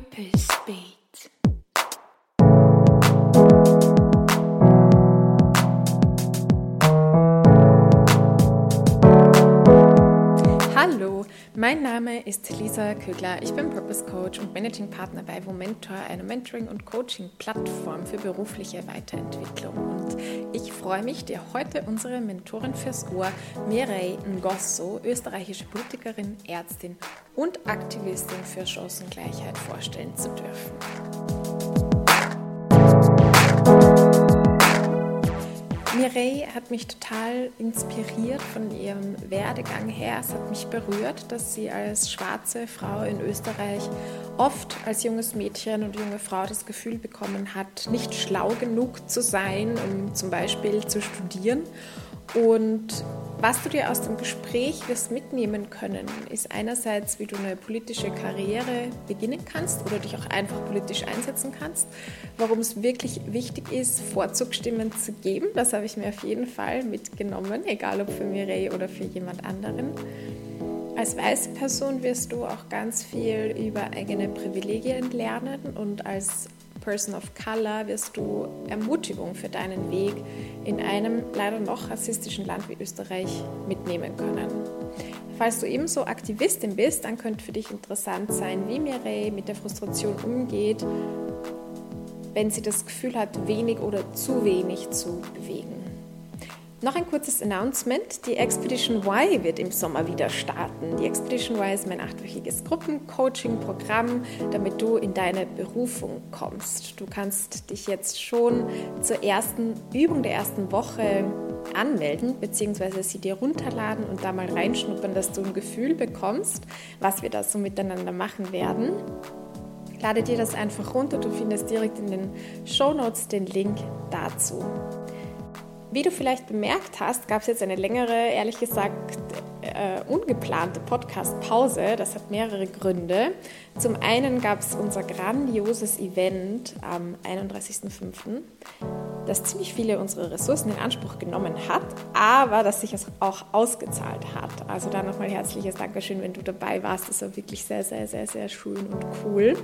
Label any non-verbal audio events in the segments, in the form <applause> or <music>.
Purpose Beat. Hallo, mein Name ist Lisa Kögler. Ich bin Purpose Coach und Managing Partner bei Momentor, einer Mentoring- und Coaching-Plattform für berufliche Weiterentwicklung. Und ich freue mich, dir heute unsere Mentorin fürs Ohr, Mireille Ngosso, österreichische Politikerin, Ärztin und Aktivistin für Chancengleichheit vorstellen zu dürfen. Mireille hat mich total inspiriert von ihrem Werdegang her. Es hat mich berührt, dass sie als schwarze Frau in Österreich oft als junges Mädchen und junge Frau das Gefühl bekommen hat, nicht schlau genug zu sein, um zum Beispiel zu studieren und was du dir aus dem Gespräch wirst mitnehmen können, ist einerseits, wie du eine politische Karriere beginnen kannst oder dich auch einfach politisch einsetzen kannst, warum es wirklich wichtig ist, Vorzugsstimmen zu geben. Das habe ich mir auf jeden Fall mitgenommen, egal ob für Mireille oder für jemand anderen. Als weiße Person wirst du auch ganz viel über eigene Privilegien lernen und als Person of Color wirst du Ermutigung für deinen Weg in einem leider noch rassistischen Land wie Österreich mitnehmen können. Falls du ebenso Aktivistin bist, dann könnte für dich interessant sein, wie Mireille mit der Frustration umgeht, wenn sie das Gefühl hat, wenig oder zu wenig zu bewegen. Noch ein kurzes Announcement. Die Expedition Y wird im Sommer wieder starten. Die Expedition Y ist mein achtwöchiges Gruppencoaching-Programm, damit du in deine Berufung kommst. Du kannst dich jetzt schon zur ersten Übung der ersten Woche anmelden, beziehungsweise sie dir runterladen und da mal reinschnuppern, dass du ein Gefühl bekommst, was wir da so miteinander machen werden. Lade dir das einfach runter. Du findest direkt in den Show Notes den Link dazu. Wie du vielleicht bemerkt hast, gab es jetzt eine längere, ehrlich gesagt, äh, ungeplante Podcast-Pause. Das hat mehrere Gründe. Zum einen gab es unser grandioses Event am 31.05., das ziemlich viele unserer Ressourcen in Anspruch genommen hat, aber das sich auch ausgezahlt hat. Also da nochmal herzliches Dankeschön, wenn du dabei warst. Das war wirklich sehr, sehr, sehr, sehr schön und cool.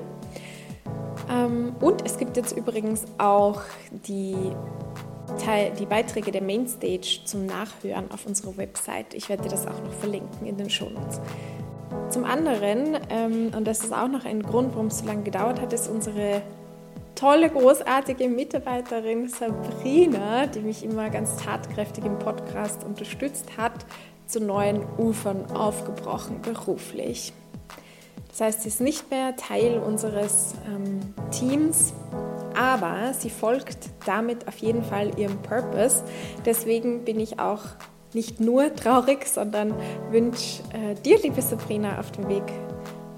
Ähm, und es gibt jetzt übrigens auch die die Beiträge der Mainstage zum Nachhören auf unserer Website. Ich werde dir das auch noch verlinken in den Shownotes. Zum anderen, ähm, und das ist auch noch ein Grund, warum es so lange gedauert hat, ist unsere tolle, großartige Mitarbeiterin Sabrina, die mich immer ganz tatkräftig im Podcast unterstützt hat, zu neuen Ufern aufgebrochen beruflich. Das heißt, sie ist nicht mehr Teil unseres ähm, Teams, aber sie folgt damit auf jeden Fall ihrem Purpose. Deswegen bin ich auch nicht nur traurig, sondern wünsche äh, dir, liebe Sabrina, auf dem Weg,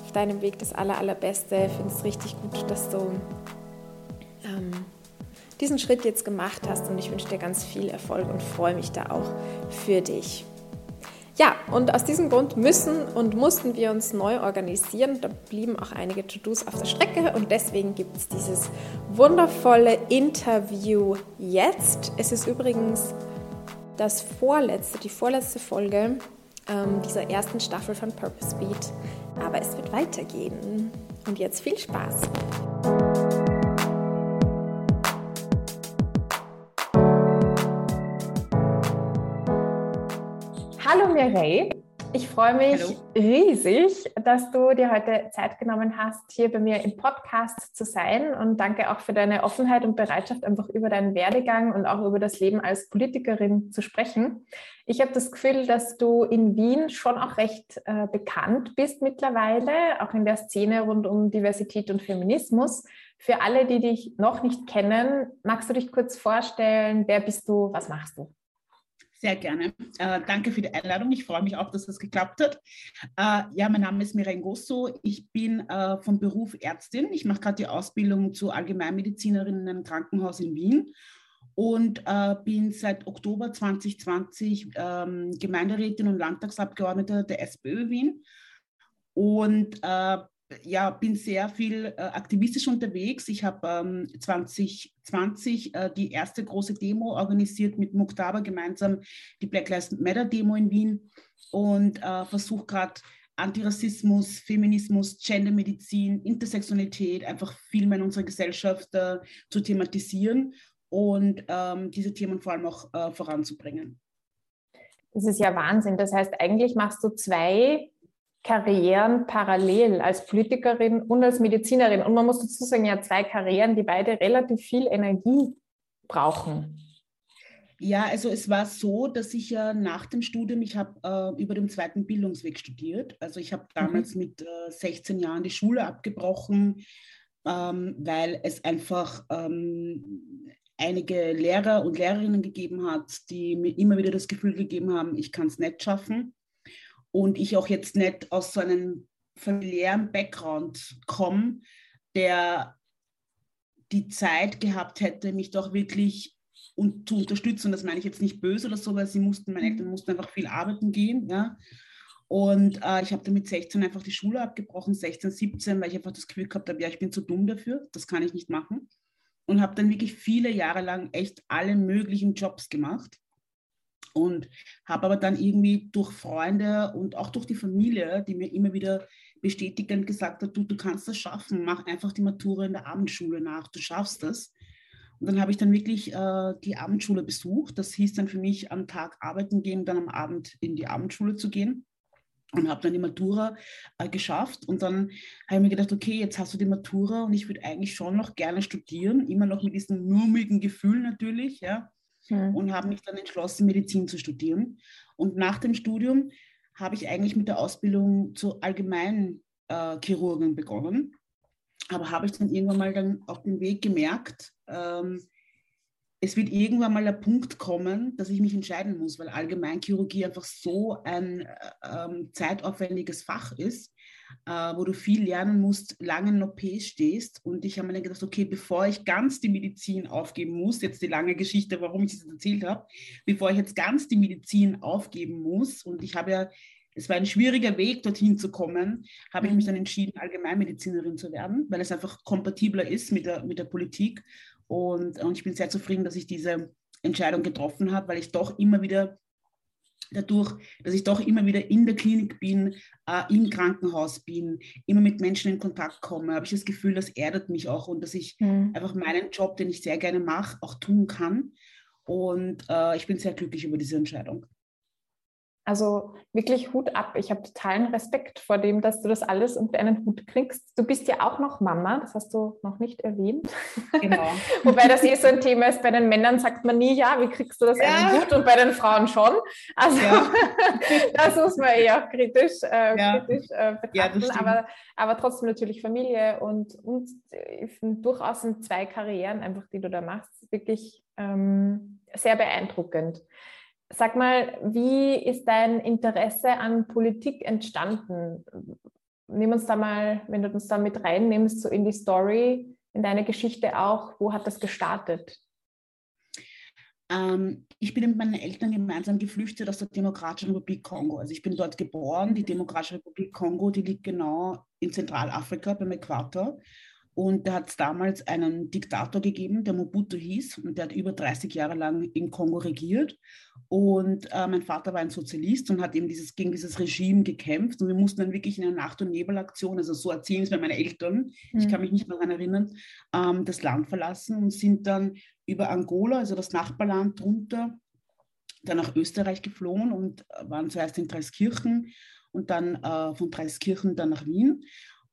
auf deinem Weg das aller, allerbeste. Finde es richtig gut, dass du ähm, diesen Schritt jetzt gemacht hast und ich wünsche dir ganz viel Erfolg und freue mich da auch für dich. Ja, und aus diesem Grund müssen und mussten wir uns neu organisieren. Da blieben auch einige To-Dos auf der Strecke und deswegen gibt es dieses wundervolle Interview jetzt. Es ist übrigens das vorletzte, die vorletzte Folge ähm, dieser ersten Staffel von Purpose Beat. Aber es wird weitergehen. Und jetzt viel Spaß! Hallo Mireille, ich freue mich Hallo. riesig, dass du dir heute Zeit genommen hast, hier bei mir im Podcast zu sein und danke auch für deine Offenheit und Bereitschaft, einfach über deinen Werdegang und auch über das Leben als Politikerin zu sprechen. Ich habe das Gefühl, dass du in Wien schon auch recht äh, bekannt bist mittlerweile, auch in der Szene rund um Diversität und Feminismus. Für alle, die dich noch nicht kennen, magst du dich kurz vorstellen? Wer bist du? Was machst du? Sehr gerne. Äh, danke für die Einladung. Ich freue mich auch, dass das geklappt hat. Äh, ja, mein Name ist Miren Gosso. Ich bin äh, von Beruf Ärztin. Ich mache gerade die Ausbildung zur Allgemeinmedizinerin in einem Krankenhaus in Wien und äh, bin seit Oktober 2020 ähm, Gemeinderätin und Landtagsabgeordnete der SPÖ Wien. Und äh, ja, bin sehr viel äh, aktivistisch unterwegs. Ich habe ähm, 2020 äh, die erste große Demo organisiert mit Muktaba gemeinsam, die Black Lives Matter Demo in Wien und äh, versuche gerade Antirassismus, Feminismus, Gendermedizin, Intersektionalität einfach viel mehr in unserer Gesellschaft äh, zu thematisieren und ähm, diese Themen vor allem auch äh, voranzubringen. Das ist ja Wahnsinn. Das heißt, eigentlich machst du zwei Karrieren parallel als Politikerin und als Medizinerin. Und man muss dazu sagen, ja, zwei Karrieren, die beide relativ viel Energie brauchen. Ja, also es war so, dass ich ja nach dem Studium, ich habe äh, über den zweiten Bildungsweg studiert. Also ich habe mhm. damals mhm. mit äh, 16 Jahren die Schule abgebrochen, ähm, weil es einfach ähm, einige Lehrer und Lehrerinnen gegeben hat, die mir immer wieder das Gefühl gegeben haben, ich kann es nicht schaffen. Und ich auch jetzt nicht aus so einem familiären Background komme, der die Zeit gehabt hätte, mich doch wirklich und zu unterstützen. Das meine ich jetzt nicht böse oder so, weil sie mussten, meine Eltern mussten einfach viel arbeiten gehen. Ja. Und äh, ich habe dann mit 16 einfach die Schule abgebrochen, 16, 17, weil ich einfach das Gefühl gehabt habe, ja, ich bin zu dumm dafür, das kann ich nicht machen. Und habe dann wirklich viele Jahre lang echt alle möglichen Jobs gemacht. Und habe aber dann irgendwie durch Freunde und auch durch die Familie, die mir immer wieder bestätigend gesagt hat, du, du kannst das schaffen, mach einfach die Matura in der Abendschule nach, du schaffst das. Und dann habe ich dann wirklich äh, die Abendschule besucht. Das hieß dann für mich am Tag arbeiten gehen, dann am Abend in die Abendschule zu gehen. Und habe dann die Matura äh, geschafft. Und dann habe ich mir gedacht, okay, jetzt hast du die Matura und ich würde eigentlich schon noch gerne studieren, immer noch mit diesem murmeligen Gefühl natürlich, ja. Mhm. Und habe mich dann entschlossen, Medizin zu studieren. Und nach dem Studium habe ich eigentlich mit der Ausbildung zur allgemeinen äh, Chirurgin begonnen aber habe ich dann irgendwann mal dann auf dem Weg gemerkt, ähm, es wird irgendwann mal der Punkt kommen, dass ich mich entscheiden muss, weil Allgemeinchirurgie einfach so ein äh, ähm, zeitaufwendiges Fach ist, wo du viel lernen musst, lange in OP stehst. Und ich habe mir dann gedacht, okay, bevor ich ganz die Medizin aufgeben muss, jetzt die lange Geschichte, warum ich das erzählt habe, bevor ich jetzt ganz die Medizin aufgeben muss, und ich habe ja es war ein schwieriger Weg, dorthin zu kommen, habe ich mich mhm. dann entschieden, Allgemeinmedizinerin zu werden, weil es einfach kompatibler ist mit der, mit der Politik. Und, und ich bin sehr zufrieden, dass ich diese Entscheidung getroffen habe, weil ich doch immer wieder dadurch, dass ich doch immer wieder in der Klinik bin, äh, im Krankenhaus bin, immer mit Menschen in Kontakt komme, habe ich das Gefühl, das erdet mich auch und dass ich mhm. einfach meinen Job, den ich sehr gerne mache, auch tun kann. Und äh, ich bin sehr glücklich über diese Entscheidung. Also wirklich Hut ab. Ich habe totalen Respekt vor dem, dass du das alles unter einen Hut kriegst. Du bist ja auch noch Mama, das hast du noch nicht erwähnt. Genau. <laughs> Wobei das eh so ein Thema ist, bei den Männern sagt man nie, ja, wie kriegst du das ja. einen Hut und bei den Frauen schon. Also ja. <laughs> das muss man eher auch kritisch, äh, ja. kritisch äh, betrachten. aber, aber trotzdem natürlich Familie und, und äh, durchaus in zwei Karrieren einfach, die du da machst, wirklich ähm, sehr beeindruckend. Sag mal, wie ist dein Interesse an Politik entstanden? Nimm uns da mal, wenn du uns da mit reinnimmst, so in die Story, in deine Geschichte auch, wo hat das gestartet? Ähm, ich bin mit meinen Eltern gemeinsam geflüchtet aus der Demokratischen Republik Kongo. Also ich bin dort geboren. Die Demokratische Republik Kongo, die liegt genau in Zentralafrika beim Äquator. Und da hat es damals einen Diktator gegeben, der Mobutu hieß, und der hat über 30 Jahre lang in Kongo regiert. Und äh, mein Vater war ein Sozialist und hat eben dieses, gegen dieses Regime gekämpft. Und wir mussten dann wirklich in einer Nacht- und Nebelaktion, also so erzählen es mir meine Eltern, mhm. ich kann mich nicht mehr daran erinnern, ähm, das Land verlassen und sind dann über Angola, also das Nachbarland drunter, dann nach Österreich geflohen und waren zuerst in Dreiskirchen und dann äh, von Dreiskirchen dann nach Wien.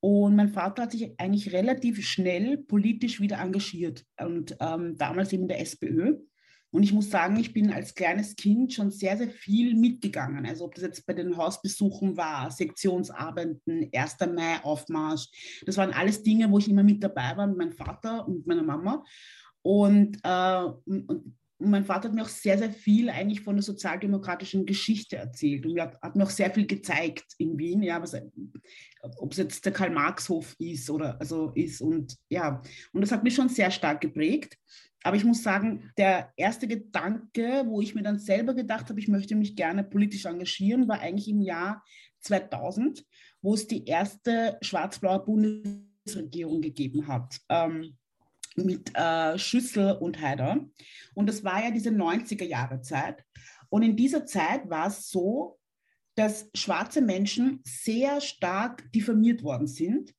Und mein Vater hat sich eigentlich relativ schnell politisch wieder engagiert und ähm, damals eben in der SPÖ. Und ich muss sagen, ich bin als kleines Kind schon sehr, sehr viel mitgegangen. Also ob das jetzt bei den Hausbesuchen war, Sektionsabenden, 1. Mai, Aufmarsch. Das waren alles Dinge, wo ich immer mit dabei war mit meinem Vater und meiner Mama. Und, äh, und mein Vater hat mir auch sehr, sehr viel eigentlich von der sozialdemokratischen Geschichte erzählt und hat, hat mir auch sehr viel gezeigt in Wien, ja, ob es jetzt der Karl-Marx-Hof ist oder also ist und ja, und das hat mich schon sehr stark geprägt. Aber ich muss sagen, der erste Gedanke, wo ich mir dann selber gedacht habe, ich möchte mich gerne politisch engagieren, war eigentlich im Jahr 2000, wo es die erste schwarz-blaue Bundesregierung gegeben hat. Ähm, mit äh, Schüssel und Haider. Und das war ja diese 90er Jahre Zeit. Und in dieser Zeit war es so, dass schwarze Menschen sehr stark diffamiert worden sind.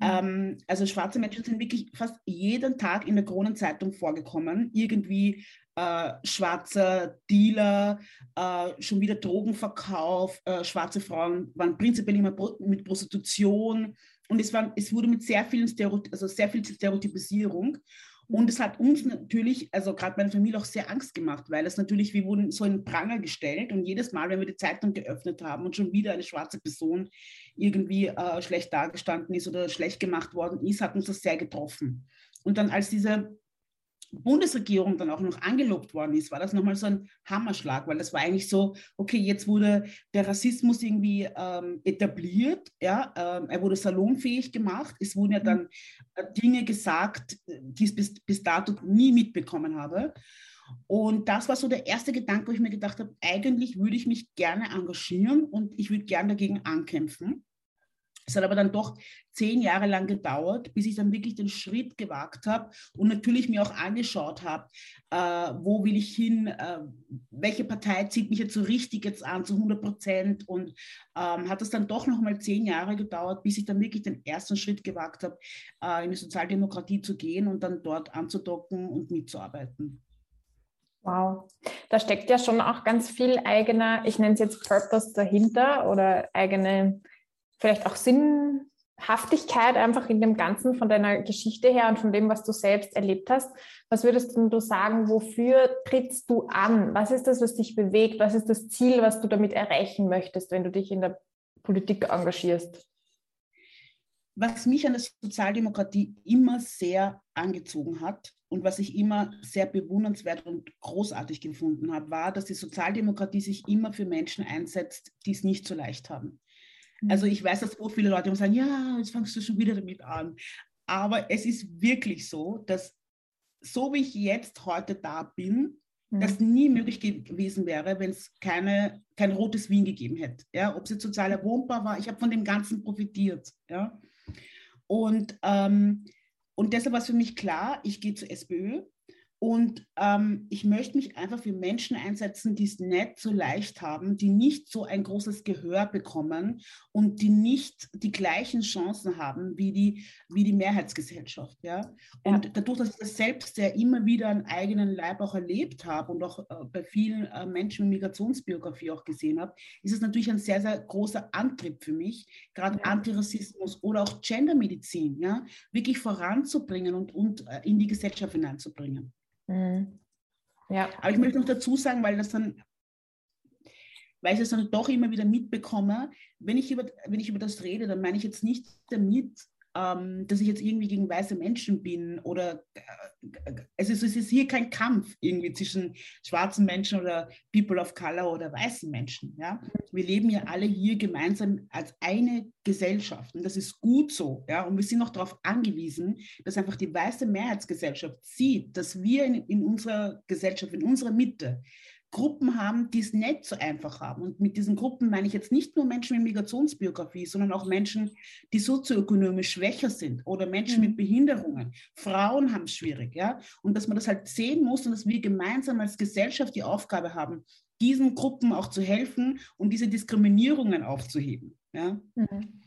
Mhm. Ähm, also schwarze Menschen sind wirklich fast jeden Tag in der Kronenzeitung vorgekommen. Irgendwie äh, schwarzer Dealer, äh, schon wieder Drogenverkauf, äh, schwarze Frauen waren prinzipiell immer mit Prostitution und es, war, es wurde mit sehr vielen Stereotyp also sehr viel Stereotypisierung. Und es hat uns natürlich, also gerade meine Familie auch sehr Angst gemacht, weil es natürlich, wir wurden so in Pranger gestellt und jedes Mal, wenn wir die Zeitung geöffnet haben und schon wieder eine schwarze Person irgendwie äh, schlecht dargestanden ist oder schlecht gemacht worden ist, hat uns das sehr getroffen. Und dann als diese Bundesregierung dann auch noch angelobt worden ist, war das nochmal so ein Hammerschlag, weil das war eigentlich so, okay, jetzt wurde der Rassismus irgendwie ähm, etabliert, ja, ähm, er wurde salonfähig gemacht, es wurden ja mhm. dann äh, Dinge gesagt, die ich bis, bis dato nie mitbekommen habe. Und das war so der erste Gedanke, wo ich mir gedacht habe, eigentlich würde ich mich gerne engagieren und ich würde gerne dagegen ankämpfen. Es hat aber dann doch zehn Jahre lang gedauert, bis ich dann wirklich den Schritt gewagt habe und natürlich mir auch angeschaut habe, äh, wo will ich hin, äh, welche Partei zieht mich jetzt so richtig jetzt an, zu 100 Prozent. Und ähm, hat es dann doch noch mal zehn Jahre gedauert, bis ich dann wirklich den ersten Schritt gewagt habe, äh, in die Sozialdemokratie zu gehen und dann dort anzudocken und mitzuarbeiten. Wow, da steckt ja schon auch ganz viel eigener, ich nenne es jetzt Purpose dahinter oder eigene vielleicht auch Sinnhaftigkeit einfach in dem Ganzen von deiner Geschichte her und von dem, was du selbst erlebt hast. Was würdest du sagen, wofür trittst du an? Was ist das, was dich bewegt? Was ist das Ziel, was du damit erreichen möchtest, wenn du dich in der Politik engagierst? Was mich an der Sozialdemokratie immer sehr angezogen hat und was ich immer sehr bewundernswert und großartig gefunden habe, war, dass die Sozialdemokratie sich immer für Menschen einsetzt, die es nicht so leicht haben. Also mhm. ich weiß, dass so viele Leute sagen, ja, jetzt fangst du schon wieder damit an. Aber es ist wirklich so, dass so wie ich jetzt heute da bin, mhm. das nie möglich gewesen wäre, wenn es keine, kein rotes Wien gegeben hätte. Ja? Ob es jetzt sozialer Wohnbau war, ich habe von dem Ganzen profitiert. Ja? Und, ähm, und deshalb war es für mich klar, ich gehe zur SPÖ und ähm, ich möchte mich einfach für Menschen einsetzen, die es nicht so leicht haben, die nicht so ein großes Gehör bekommen und die nicht die gleichen Chancen haben wie die, wie die Mehrheitsgesellschaft. Ja? Und ja. dadurch, dass ich das selbst ja immer wieder einen eigenen Leib auch erlebt habe und auch äh, bei vielen äh, Menschen mit Migrationsbiografie auch gesehen habe, ist es natürlich ein sehr, sehr großer Antrieb für mich, gerade ja. Antirassismus oder auch Gendermedizin ja, wirklich voranzubringen und, und äh, in die Gesellschaft hineinzubringen. Mhm. Ja. Aber ich möchte noch dazu sagen, weil das dann, weil ich das dann doch immer wieder mitbekomme, wenn ich über, wenn ich über das rede, dann meine ich jetzt nicht damit, ähm, dass ich jetzt irgendwie gegen weiße Menschen bin oder äh, also es ist hier kein Kampf irgendwie zwischen schwarzen Menschen oder People of Color oder weißen Menschen. Ja? Wir leben ja alle hier gemeinsam als eine Gesellschaft und das ist gut so. Ja? Und wir sind noch darauf angewiesen, dass einfach die weiße Mehrheitsgesellschaft sieht, dass wir in, in unserer Gesellschaft, in unserer Mitte Gruppen haben, die es nicht so einfach haben. Und mit diesen Gruppen meine ich jetzt nicht nur Menschen mit Migrationsbiografie, sondern auch Menschen, die sozioökonomisch schwächer sind oder Menschen mhm. mit Behinderungen. Frauen haben es schwierig, ja. Und dass man das halt sehen muss und dass wir gemeinsam als Gesellschaft die Aufgabe haben, diesen Gruppen auch zu helfen und diese Diskriminierungen aufzuheben. Ja? Mhm.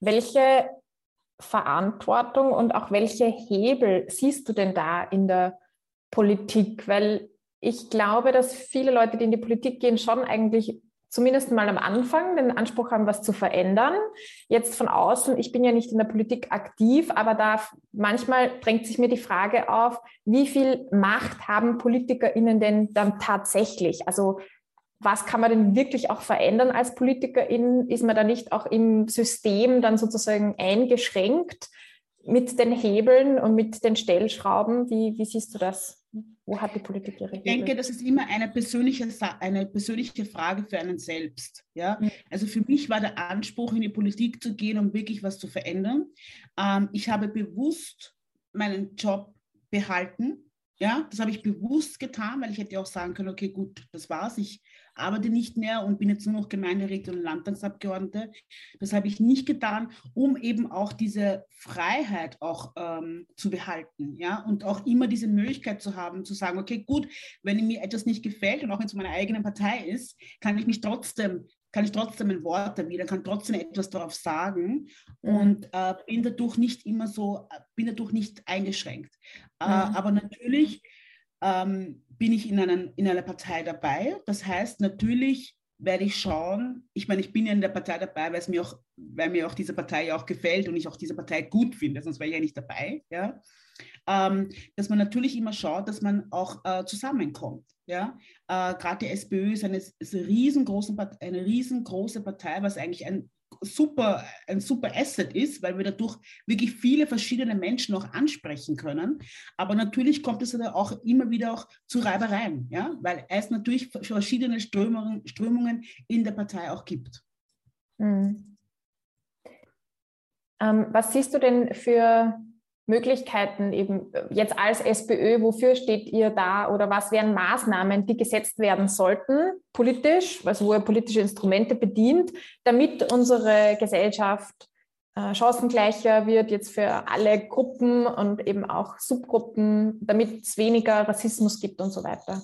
Welche Verantwortung und auch welche Hebel siehst du denn da in der Politik? Weil ich glaube, dass viele Leute, die in die Politik gehen, schon eigentlich zumindest mal am Anfang den Anspruch haben, was zu verändern. Jetzt von außen, ich bin ja nicht in der Politik aktiv, aber da manchmal drängt sich mir die Frage auf, wie viel Macht haben PolitikerInnen denn dann tatsächlich? Also was kann man denn wirklich auch verändern als PolitikerInnen? Ist man da nicht auch im System dann sozusagen eingeschränkt mit den Hebeln und mit den Stellschrauben? Wie, wie siehst du das? Wo hat die Politik ihre Ich denke, das ist immer eine persönliche, eine persönliche Frage für einen selbst. Ja? Mhm. Also für mich war der Anspruch, in die Politik zu gehen, um wirklich was zu verändern. Ähm, ich habe bewusst meinen Job behalten. Ja, das habe ich bewusst getan, weil ich hätte auch sagen können, okay, gut, das war's. Ich arbeite nicht mehr und bin jetzt nur noch Gemeinderätin und Landtagsabgeordnete. Das habe ich nicht getan, um eben auch diese Freiheit auch ähm, zu behalten, ja, und auch immer diese Möglichkeit zu haben, zu sagen, okay, gut, wenn mir etwas nicht gefällt und auch wenn es meine eigene Partei ist, kann ich mich trotzdem kann ich trotzdem ein Wort erwidern, kann trotzdem etwas darauf sagen mhm. und äh, bin dadurch nicht immer so, bin dadurch nicht eingeschränkt. Äh, mhm. aber natürlich ähm, bin ich in, einen, in einer Partei dabei. Das heißt, natürlich werde ich schauen, ich meine, ich bin ja in der Partei dabei, weil, es mir auch, weil mir auch diese Partei auch gefällt und ich auch diese Partei gut finde, sonst wäre ich ja nicht dabei, ja? Ähm, dass man natürlich immer schaut, dass man auch äh, zusammenkommt. Ja? Äh, Gerade die SPÖ ist eine, ist eine, riesengroße, eine riesengroße Partei, was eigentlich ein super, ein super Asset ist, weil wir dadurch wirklich viele verschiedene Menschen auch ansprechen können. Aber natürlich kommt es auch immer wieder auch zu Reibereien, ja? weil es natürlich verschiedene Strömungen, Strömungen in der Partei auch gibt. Mhm. Ähm, was siehst du denn für Möglichkeiten eben äh, jetzt als SPÖ, wofür steht ihr da oder was wären Maßnahmen, die gesetzt werden sollten, politisch, also wo ihr politische Instrumente bedient, damit unsere Gesellschaft äh, chancengleicher wird jetzt für alle Gruppen und eben auch Subgruppen, damit es weniger Rassismus gibt und so weiter?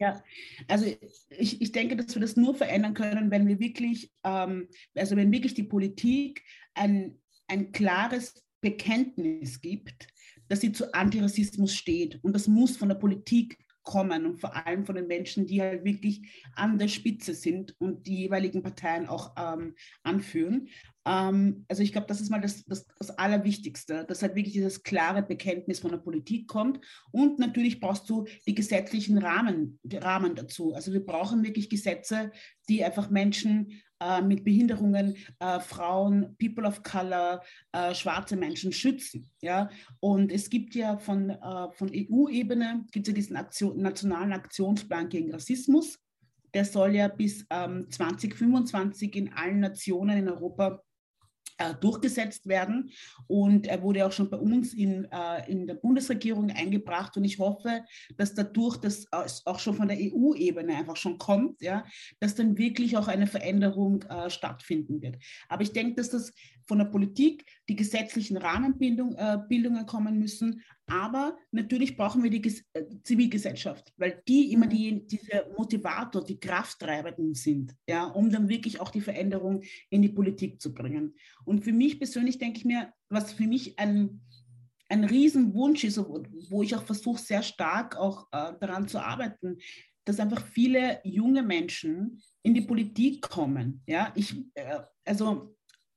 Ja, also ich, ich denke, dass wir das nur verändern können, wenn wir wirklich, ähm, also wenn wirklich die Politik ein, ein klares Bekenntnis gibt, dass sie zu Antirassismus steht. Und das muss von der Politik kommen und vor allem von den Menschen, die halt wirklich an der Spitze sind und die jeweiligen Parteien auch ähm, anführen. Ähm, also ich glaube, das ist mal das, das, das, Allerwichtigste, dass halt wirklich dieses klare Bekenntnis von der Politik kommt. Und natürlich brauchst du die gesetzlichen Rahmen, die Rahmen dazu. Also wir brauchen wirklich Gesetze, die einfach Menschen äh, mit Behinderungen, äh, Frauen, People of Color, äh, schwarze Menschen schützen. Ja? Und es gibt ja von, äh, von EU-Ebene, gibt ja diesen Aktion, nationalen Aktionsplan gegen Rassismus. Der soll ja bis ähm, 2025 in allen Nationen in Europa äh, durchgesetzt werden. Und er wurde auch schon bei uns in, äh, in der Bundesregierung eingebracht. Und ich hoffe, dass dadurch das auch schon von der EU-Ebene einfach schon kommt, ja, dass dann wirklich auch eine Veränderung äh, stattfinden wird. Aber ich denke, dass das von der Politik die gesetzlichen Rahmenbildungen äh, kommen müssen. Aber natürlich brauchen wir die Ges äh, Zivilgesellschaft, weil die immer mhm. die, diese Motivator, die Krafttreibenden sind, ja, um dann wirklich auch die Veränderung in die Politik zu bringen. Und für mich persönlich denke ich mir, was für mich ein, ein Riesenwunsch ist, wo ich auch versuche, sehr stark auch äh, daran zu arbeiten, dass einfach viele junge Menschen in die Politik kommen. Ja, ich, äh, also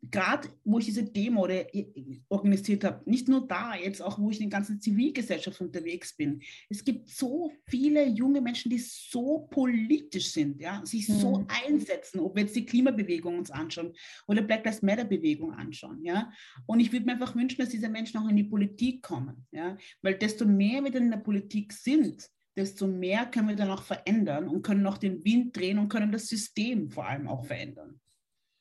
gerade wo ich diese Demo organisiert habe, nicht nur da, jetzt auch, wo ich in der ganzen Zivilgesellschaft unterwegs bin. Es gibt so viele junge Menschen, die so politisch sind, ja, sich mhm. so einsetzen, ob wir jetzt die Klimabewegung uns anschauen oder Black Lives Matter Bewegung anschauen, ja. Und ich würde mir einfach wünschen, dass diese Menschen auch in die Politik kommen, ja, weil desto mehr wir dann in der Politik sind, desto mehr können wir dann auch verändern und können auch den Wind drehen und können das System vor allem auch verändern.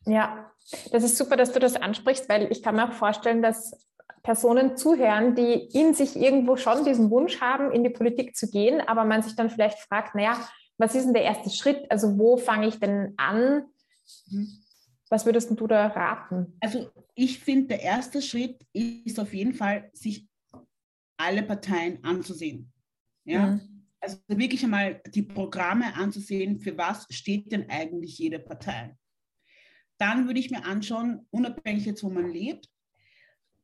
Ja, das ist super, dass du das ansprichst, weil ich kann mir auch vorstellen, dass Personen zuhören, die in sich irgendwo schon diesen Wunsch haben, in die Politik zu gehen, aber man sich dann vielleicht fragt, naja, was ist denn der erste Schritt? Also wo fange ich denn an? Was würdest du da raten? Also ich finde, der erste Schritt ist auf jeden Fall, sich alle Parteien anzusehen. Ja? Mhm. Also wirklich einmal die Programme anzusehen, für was steht denn eigentlich jede Partei dann würde ich mir anschauen, unabhängig jetzt, wo man lebt,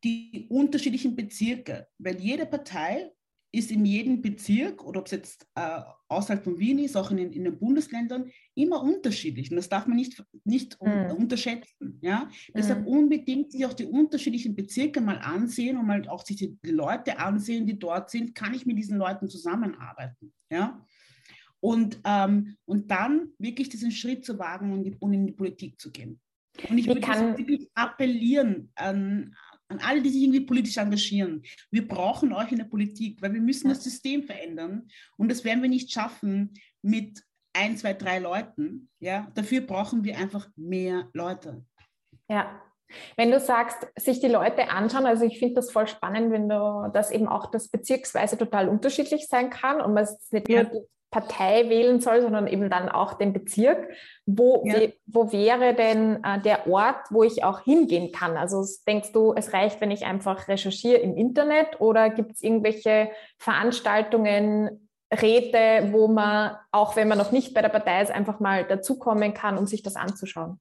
die unterschiedlichen Bezirke, weil jede Partei ist in jedem Bezirk oder ob es jetzt äh, außerhalb von Wien ist, auch in, in, den Bundesländern, immer unterschiedlich. Und das darf man nicht, nicht mhm. unterschätzen. Ja? Mhm. Deshalb unbedingt sich auch die unterschiedlichen Bezirke mal ansehen und mal auch sich die Leute ansehen, die dort sind. Kann ich mit diesen Leuten zusammenarbeiten? Ja? Und, ähm, und dann wirklich diesen Schritt zu wagen und, die, und in die Politik zu gehen. Und ich würde kann... wirklich appellieren an, an alle, die sich irgendwie politisch engagieren. Wir brauchen euch in der Politik, weil wir müssen das System verändern. Und das werden wir nicht schaffen mit ein, zwei, drei Leuten. Ja? Dafür brauchen wir einfach mehr Leute. Ja, wenn du sagst, sich die Leute anschauen, also ich finde das voll spannend, wenn du das eben auch das beziehungsweise total unterschiedlich sein kann und man es nicht ja. nur Partei wählen soll, sondern eben dann auch den Bezirk. Wo, ja. wo wäre denn äh, der Ort, wo ich auch hingehen kann? Also denkst du, es reicht, wenn ich einfach recherchiere im Internet oder gibt es irgendwelche Veranstaltungen, Räte, wo man, auch wenn man noch nicht bei der Partei ist, einfach mal dazukommen kann, um sich das anzuschauen?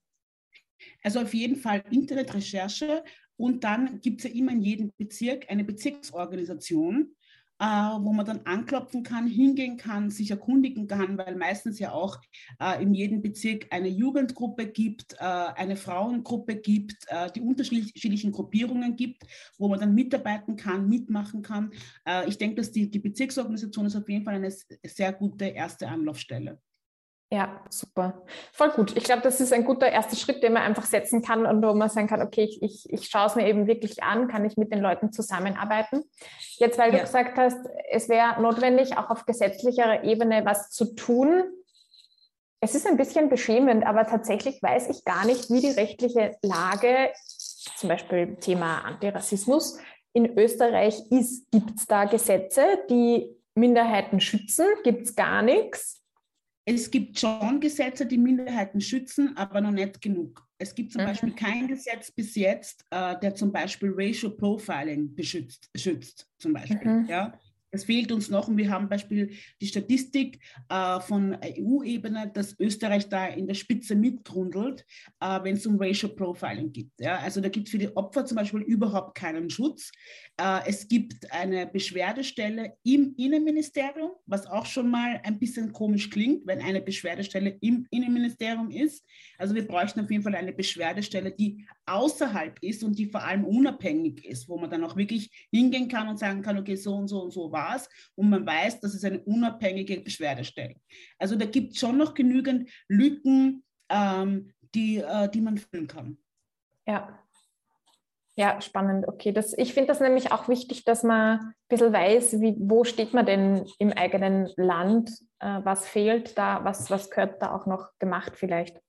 Also auf jeden Fall Internetrecherche und dann gibt es ja immer in jedem Bezirk eine Bezirksorganisation, äh, wo man dann anklopfen kann, hingehen kann, sich erkundigen kann, weil meistens ja auch äh, in jedem Bezirk eine Jugendgruppe gibt, äh, eine Frauengruppe gibt, äh, die unterschiedlichen Gruppierungen gibt, wo man dann mitarbeiten kann, mitmachen kann. Äh, ich denke, dass die, die Bezirksorganisation ist auf jeden Fall eine sehr gute erste Anlaufstelle. Ja, super. Voll gut. Ich glaube, das ist ein guter erster Schritt, den man einfach setzen kann und wo man sagen kann, okay, ich, ich, ich schaue es mir eben wirklich an, kann ich mit den Leuten zusammenarbeiten. Jetzt, weil ja. du gesagt hast, es wäre notwendig, auch auf gesetzlicher Ebene was zu tun. Es ist ein bisschen beschämend, aber tatsächlich weiß ich gar nicht, wie die rechtliche Lage, zum Beispiel Thema Antirassismus, in Österreich ist. Gibt es da Gesetze, die Minderheiten schützen? Gibt es gar nichts? Es gibt schon Gesetze, die Minderheiten schützen, aber noch nicht genug. Es gibt zum mhm. Beispiel kein Gesetz bis jetzt, äh, der zum Beispiel Racial Profiling beschützt, schützt, zum Beispiel. Mhm. Ja? Es fehlt uns noch und wir haben Beispiel die Statistik äh, von EU-Ebene, dass Österreich da in der Spitze mitgrundelt, äh, wenn es um Racial Profiling geht. Ja? Also da gibt es für die Opfer zum Beispiel überhaupt keinen Schutz. Äh, es gibt eine Beschwerdestelle im Innenministerium, was auch schon mal ein bisschen komisch klingt, wenn eine Beschwerdestelle im Innenministerium ist. Also wir bräuchten auf jeden Fall eine Beschwerdestelle, die außerhalb ist und die vor allem unabhängig ist, wo man dann auch wirklich hingehen kann und sagen kann, okay, so und so und so war Spaß und man weiß, dass es eine unabhängige Beschwerdestelle. Also da gibt es schon noch genügend Lücken, ähm, die, äh, die man füllen kann. Ja. Ja, spannend. Okay, das, ich finde das nämlich auch wichtig, dass man ein bisschen weiß, wie, wo steht man denn im eigenen Land, äh, was fehlt da, was, was gehört da auch noch gemacht vielleicht.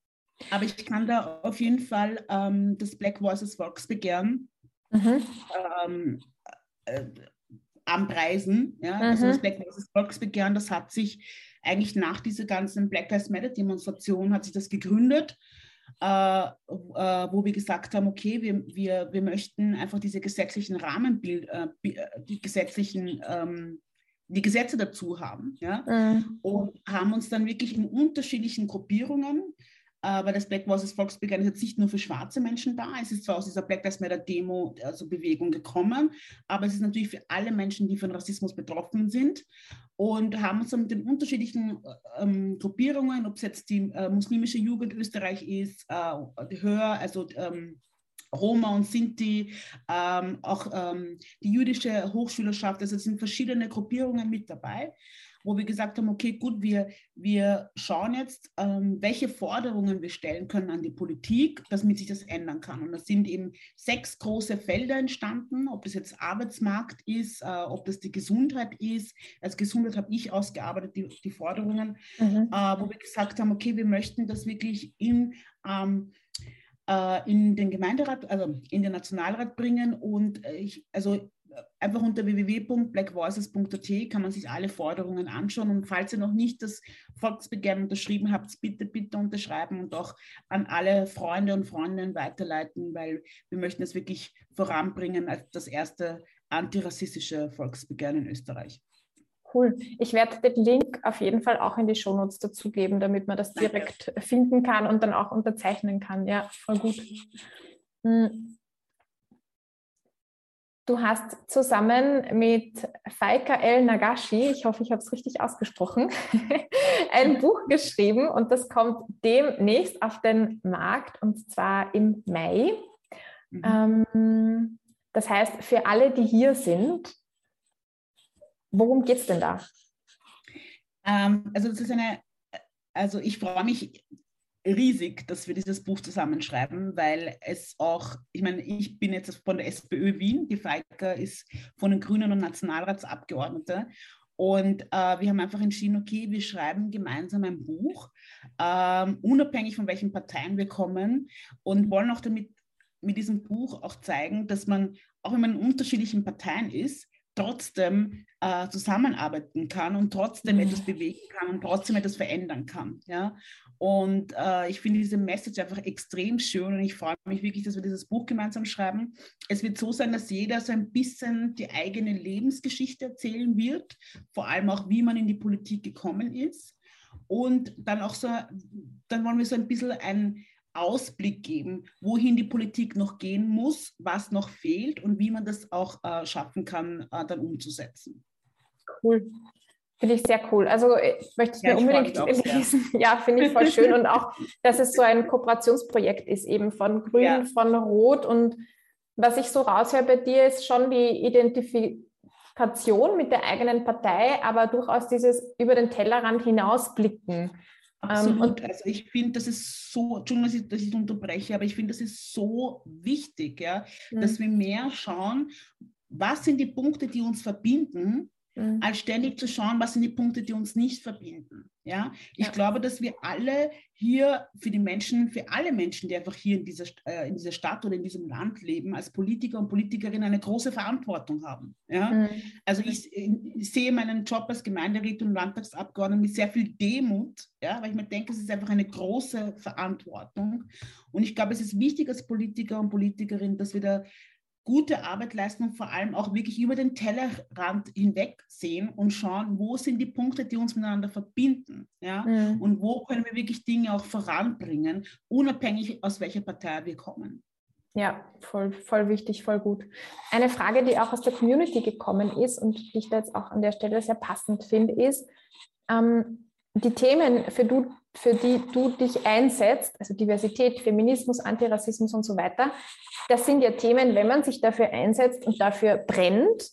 Aber ich kann da auf jeden Fall ähm, das Black Voices Volksbegehren mhm. ähm, äh, anpreisen. Ja? Mhm. Also das Black Lives Volksbegehren, das hat sich eigentlich nach dieser ganzen Black Lives Matter Demonstration hat sich das gegründet, äh, äh, wo wir gesagt haben, okay, wir, wir, wir möchten einfach diese gesetzlichen Rahmenbild, äh, äh die gesetzlichen ähm, die Gesetze dazu haben. Ja? Mhm. Und haben uns dann wirklich in unterschiedlichen Gruppierungen weil das Black Voices Volksbegehren ist jetzt nicht nur für schwarze Menschen da. Es ist zwar aus dieser Black Lives Matter Demo, also Bewegung gekommen, aber es ist natürlich für alle Menschen, die von Rassismus betroffen sind und haben uns dann mit den unterschiedlichen äh, ähm, Gruppierungen, ob es jetzt die äh, muslimische Jugend Österreich ist, äh, Hör, also ähm, Roma und Sinti, ähm, auch ähm, die jüdische Hochschülerschaft, also es sind verschiedene Gruppierungen mit dabei wo wir gesagt haben, okay, gut, wir, wir schauen jetzt, ähm, welche Forderungen wir stellen können an die Politik, damit sich das ändern kann. Und das sind eben sechs große Felder entstanden, ob das jetzt Arbeitsmarkt ist, äh, ob das die Gesundheit ist. Als Gesundheit habe ich ausgearbeitet, die, die Forderungen, mhm. äh, wo wir gesagt haben, okay, wir möchten das wirklich in... Ähm, äh, in den Gemeinderat, also in den Nationalrat bringen und äh, ich, also einfach unter www.blackvoices.at kann man sich alle Forderungen anschauen. Und falls ihr noch nicht das Volksbegehren unterschrieben habt, bitte, bitte unterschreiben und auch an alle Freunde und Freundinnen weiterleiten, weil wir möchten es wirklich voranbringen als das erste antirassistische Volksbegehren in Österreich. Cool. Ich werde den Link auf jeden Fall auch in die Shownotes dazugeben, damit man das direkt Danke. finden kann und dann auch unterzeichnen kann. Ja, voll gut. Hm. Du hast zusammen mit Faika El Nagashi, ich hoffe, ich habe es richtig ausgesprochen, <laughs> ein Buch geschrieben und das kommt demnächst auf den Markt und zwar im Mai. Mhm. Ähm, das heißt, für alle, die hier sind, worum geht es denn da? Ähm, also das ist eine, also ich freue mich riesig, dass wir dieses Buch zusammenschreiben, weil es auch, ich meine, ich bin jetzt von der SPÖ Wien, die Feiker ist von den Grünen und Nationalratsabgeordnete. Und äh, wir haben einfach entschieden, okay, wir schreiben gemeinsam ein Buch, ähm, unabhängig von welchen Parteien wir kommen und wollen auch damit mit diesem Buch auch zeigen, dass man, auch wenn man in unterschiedlichen Parteien ist, trotzdem äh, zusammenarbeiten kann und trotzdem etwas bewegen kann und trotzdem etwas verändern kann. Ja? Und äh, ich finde diese Message einfach extrem schön und ich freue mich wirklich, dass wir dieses Buch gemeinsam schreiben. Es wird so sein, dass jeder so ein bisschen die eigene Lebensgeschichte erzählen wird, vor allem auch, wie man in die Politik gekommen ist. Und dann auch so, dann wollen wir so ein bisschen ein Ausblick geben, wohin die Politik noch gehen muss, was noch fehlt und wie man das auch äh, schaffen kann, äh, dann umzusetzen. Cool. Finde ich sehr cool. Also äh, ich möchte es ja, mir unbedingt lesen. <laughs> Ja, finde ich voll schön. Und auch, dass es so ein Kooperationsprojekt ist, eben von Grün, ja. von Rot. Und was ich so raushöre bei dir, ist schon die Identifikation mit der eigenen Partei, aber durchaus dieses über den Tellerrand hinausblicken. Absolut. Ähm, also ich finde, das ist so, Entschuldigung, dass ich, dass ich unterbreche, aber ich finde, das ist so wichtig, ja, mhm. dass wir mehr schauen, was sind die Punkte, die uns verbinden mhm. als ständig zu schauen, was sind die Punkte, die uns nicht verbinden. Ja, ich ja. glaube, dass wir alle hier für die Menschen, für alle Menschen, die einfach hier in dieser, äh, in dieser Stadt oder in diesem Land leben, als Politiker und Politikerinnen eine große Verantwortung haben. Ja? Mhm. Also ich, ich, sehe meinen Job als Gemeinderat und Landtagsabgeordneter mit sehr viel Demut, ja, weil ich mir denke, es ist einfach eine große Verantwortung. Und ich glaube, es ist wichtig als Politiker und Politikerin, dass wir da gute Arbeit leisten und vor allem auch wirklich über den Tellerrand hinweg sehen und schauen, wo sind die Punkte, die uns miteinander verbinden. Ja? Mhm. Und wo können wir wirklich Dinge auch voranbringen, unabhängig aus welcher Partei wir kommen. Ja, voll, voll wichtig, voll gut. Eine Frage, die auch aus der Community gekommen ist und die ich da jetzt auch an der Stelle sehr passend finde, ist, ähm, die Themen, für, du, für die du dich einsetzt, also Diversität, Feminismus, Antirassismus und so weiter, das sind ja Themen, wenn man sich dafür einsetzt und dafür brennt,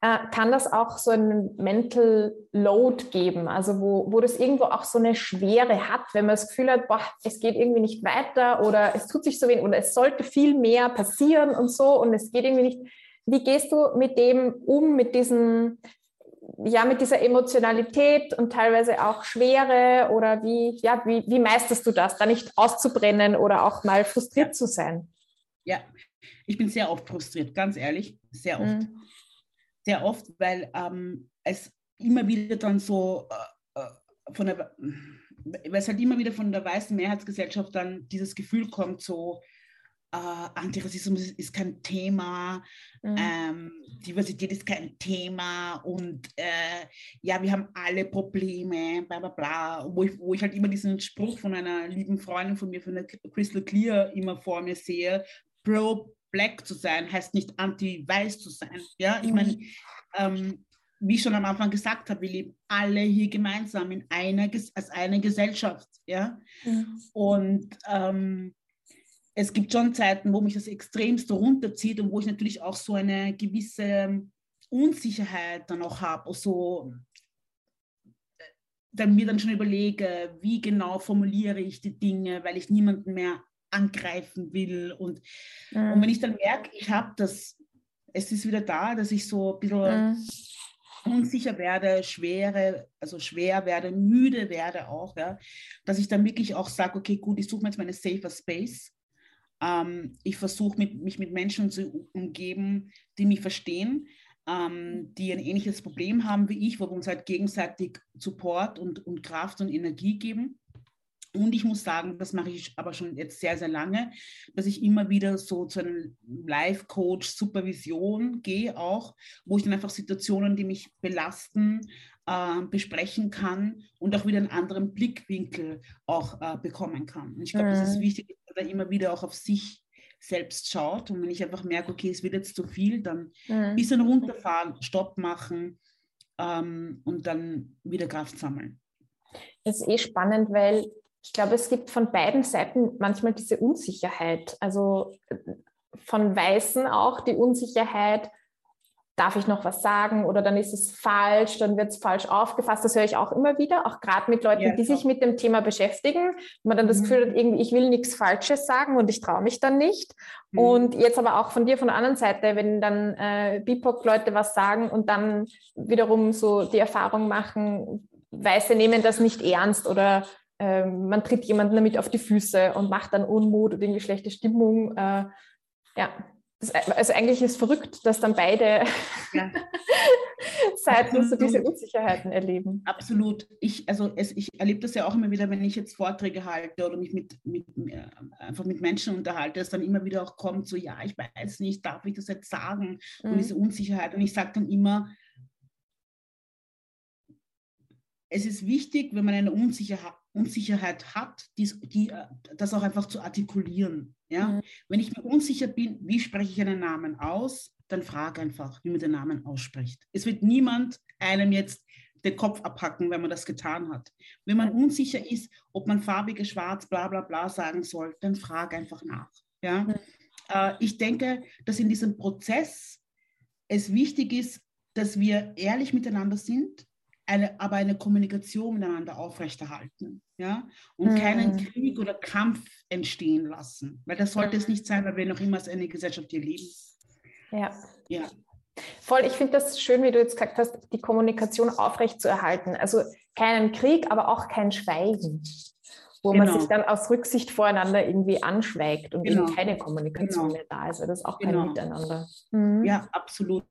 äh, kann das auch so einen Mental Load geben, also wo, wo das irgendwo auch so eine Schwere hat, wenn man das Gefühl hat, boah, es geht irgendwie nicht weiter oder es tut sich so wenig oder es sollte viel mehr passieren und so und es geht irgendwie nicht. Wie gehst du mit dem um, mit diesen ja, mit dieser Emotionalität und teilweise auch Schwere oder wie, ja, wie, wie meisterst du das, da nicht auszubrennen oder auch mal frustriert ja. zu sein? Ja, ich bin sehr oft frustriert, ganz ehrlich, sehr oft. Mhm. Sehr oft, weil ähm, es immer wieder dann so äh, äh von der, weil es halt immer wieder von der weißen Mehrheitsgesellschaft dann dieses Gefühl kommt, so, äh, Antirassismus ist kein Thema, mhm. ähm, Diversität ist kein Thema und äh, ja, wir haben alle Probleme, bla bla bla, wo ich, wo ich halt immer diesen Spruch von einer lieben Freundin von mir, von der Crystal Clear, immer vor mir sehe, pro-black zu sein, heißt nicht anti-weiß zu sein. Ja, ich meine, mhm. ähm, wie ich schon am Anfang gesagt habe, wir leben alle hier gemeinsam in einer, als eine Gesellschaft. Ja? Mhm. Und ähm, es gibt schon Zeiten, wo mich das extremst runterzieht und wo ich natürlich auch so eine gewisse Unsicherheit dann auch habe, so dann mir dann schon überlege, wie genau formuliere ich die Dinge, weil ich niemanden mehr angreifen will. Und, mhm. und wenn ich dann merke, ich habe das, es ist wieder da, dass ich so ein bisschen mhm. unsicher werde, schwere, also schwer werde, müde werde auch, ja, dass ich dann wirklich auch sage, okay, gut, ich suche mir jetzt meine safer Space ähm, ich versuche mich mit Menschen zu umgeben, die mich verstehen, ähm, die ein ähnliches Problem haben wie ich, wo wir uns halt gegenseitig Support und, und Kraft und Energie geben. Und ich muss sagen, das mache ich aber schon jetzt sehr, sehr lange, dass ich immer wieder so zu einem Life-Coach, Supervision gehe auch, wo ich dann einfach Situationen, die mich belasten, äh, besprechen kann und auch wieder einen anderen Blickwinkel auch äh, bekommen kann. Und ich glaube, mhm. das ist mhm. wichtig, man immer wieder auch auf sich selbst schaut. Und wenn ich einfach merke, okay, es wird jetzt zu viel, dann mhm. ein bisschen runterfahren, Stopp machen ähm, und dann wieder Kraft sammeln. Das ist eh spannend, weil ich glaube, es gibt von beiden Seiten manchmal diese Unsicherheit. Also äh, von Weißen auch die Unsicherheit, darf ich noch was sagen oder dann ist es falsch, dann wird es falsch aufgefasst. Das höre ich auch immer wieder, auch gerade mit Leuten, ja, die sich mit dem Thema beschäftigen. Man dann das mhm. Gefühl hat, irgendwie, ich will nichts Falsches sagen und ich traue mich dann nicht. Mhm. Und jetzt aber auch von dir von der anderen Seite, wenn dann äh, BIPOC-Leute was sagen und dann wiederum so die Erfahrung machen, Weiße nehmen das nicht ernst oder äh, man tritt jemanden damit auf die Füße und macht dann Unmut oder irgendwie schlechte Stimmung. Äh, ja, also eigentlich ist es verrückt, dass dann beide ja. <laughs> Seiten so diese Unsicherheiten erleben. Absolut. Ich, also es, ich erlebe das ja auch immer wieder, wenn ich jetzt Vorträge halte oder mich mit, mit, äh, einfach mit Menschen unterhalte, dass dann immer wieder auch kommt, so ja, ich weiß nicht, darf ich das jetzt sagen? Mhm. Und diese Unsicherheit. Und ich sage dann immer, es ist wichtig, wenn man eine Unsicherheit, Unsicherheit hat, die, die, äh, das auch einfach zu artikulieren. Ja? Mhm. Wenn ich mir unsicher bin, wie spreche ich einen Namen aus, dann frage einfach, wie man den Namen ausspricht. Es wird niemand einem jetzt den Kopf abhacken, wenn man das getan hat. Wenn man unsicher ist, ob man farbige Schwarz, bla bla bla sagen soll, dann frage einfach nach. Ja? Mhm. Äh, ich denke, dass in diesem Prozess es wichtig ist, dass wir ehrlich miteinander sind, eine, aber eine Kommunikation miteinander aufrechterhalten. Ja? Und mhm. keinen Krieg oder Kampf entstehen lassen. Weil das sollte mhm. es nicht sein, weil wir noch immer als eine Gesellschaft hier leben. Ja. ja. Voll, ich finde das schön, wie du jetzt gesagt hast, die Kommunikation aufrechtzuerhalten. Also keinen Krieg, aber auch kein Schweigen wo genau. man sich dann aus Rücksicht voreinander irgendwie anschweigt und genau. eben keine Kommunikation genau. mehr da ist. Das ist auch kein genau. Miteinander. Mhm. Ja, absolut.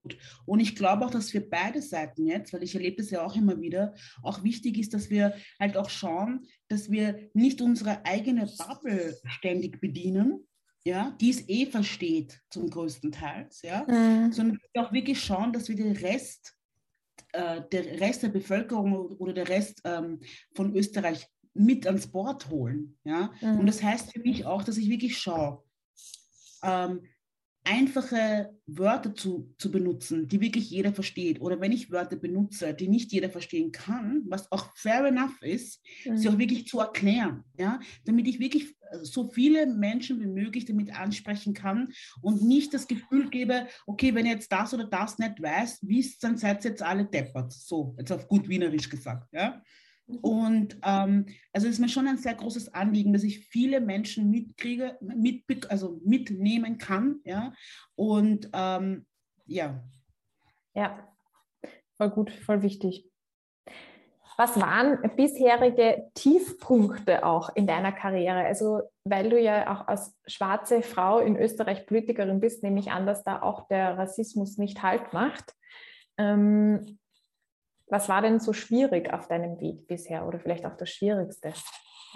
Und ich glaube auch, dass für beide Seiten jetzt, weil ich erlebe das ja auch immer wieder, auch wichtig ist, dass wir halt auch schauen, dass wir nicht unsere eigene Bubble ständig bedienen, ja, die es eh versteht zum größten Teil, ja, mhm. sondern auch wirklich schauen, dass wir den Rest äh, der Rest der Bevölkerung oder der Rest ähm, von Österreich mit ans Board holen. Ja? Mhm. Und das heißt für mich auch, dass ich wirklich schaue, ähm, einfache Wörter zu, zu benutzen, die wirklich jeder versteht. Oder wenn ich Wörter benutze, die nicht jeder verstehen kann, was auch fair enough ist, mhm. sie auch wirklich zu erklären, ja? damit ich wirklich äh, so viele Menschen wie möglich damit ansprechen kann und nicht das Gefühl gebe, okay, wenn ihr jetzt das oder das nicht weiß, wisst, dann seid ihr jetzt alle deppert. So, jetzt auf gut Wienerisch gesagt. Ja? Und ähm, also ist mir schon ein sehr großes Anliegen, dass ich viele Menschen mitkriege, mit, also mitnehmen kann. Ja? Und ähm, ja. Ja, voll gut, voll wichtig. Was waren bisherige Tiefpunkte auch in deiner Karriere? Also, weil du ja auch als schwarze Frau in Österreich Politikerin bist, nehme ich an, dass da auch der Rassismus nicht Halt macht. Ähm, was war denn so schwierig auf deinem Weg bisher oder vielleicht auch das Schwierigste?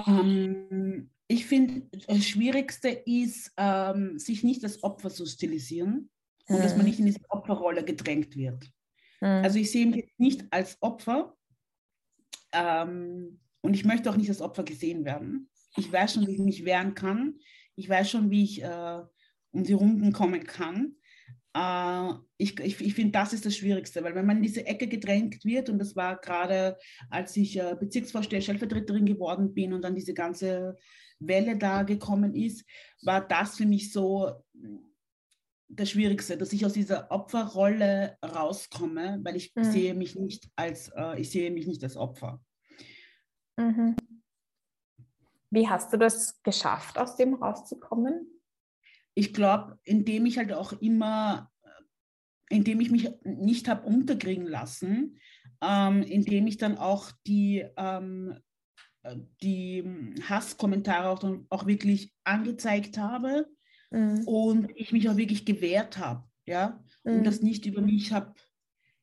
Ähm, ich finde, das Schwierigste ist, ähm, sich nicht als Opfer zu stilisieren mhm. und dass man mhm. nicht in diese Opferrolle gedrängt wird. Mhm. Also ich sehe mich nicht als Opfer ähm, und ich möchte auch nicht als Opfer gesehen werden. Ich weiß schon, wie ich mich wehren kann. Ich weiß schon, wie ich äh, um die Runden kommen kann. Äh, ich, ich, ich finde, das ist das Schwierigste, weil wenn man in diese Ecke gedrängt wird, und das war gerade, als ich äh, Bezirksvorsteher, Stellvertreterin geworden bin und dann diese ganze Welle da gekommen ist, war das für mich so das Schwierigste, dass ich aus dieser Opferrolle rauskomme, weil ich mhm. sehe mich nicht als, äh, ich sehe mich nicht als Opfer. Mhm. Wie hast du das geschafft, aus dem rauszukommen? Ich glaube, indem ich halt auch immer, indem ich mich nicht habe unterkriegen lassen, ähm, indem ich dann auch die, ähm, die Hasskommentare auch, dann auch wirklich angezeigt habe mhm. und ich mich auch wirklich gewehrt habe, ja, mhm. und das nicht über mich habe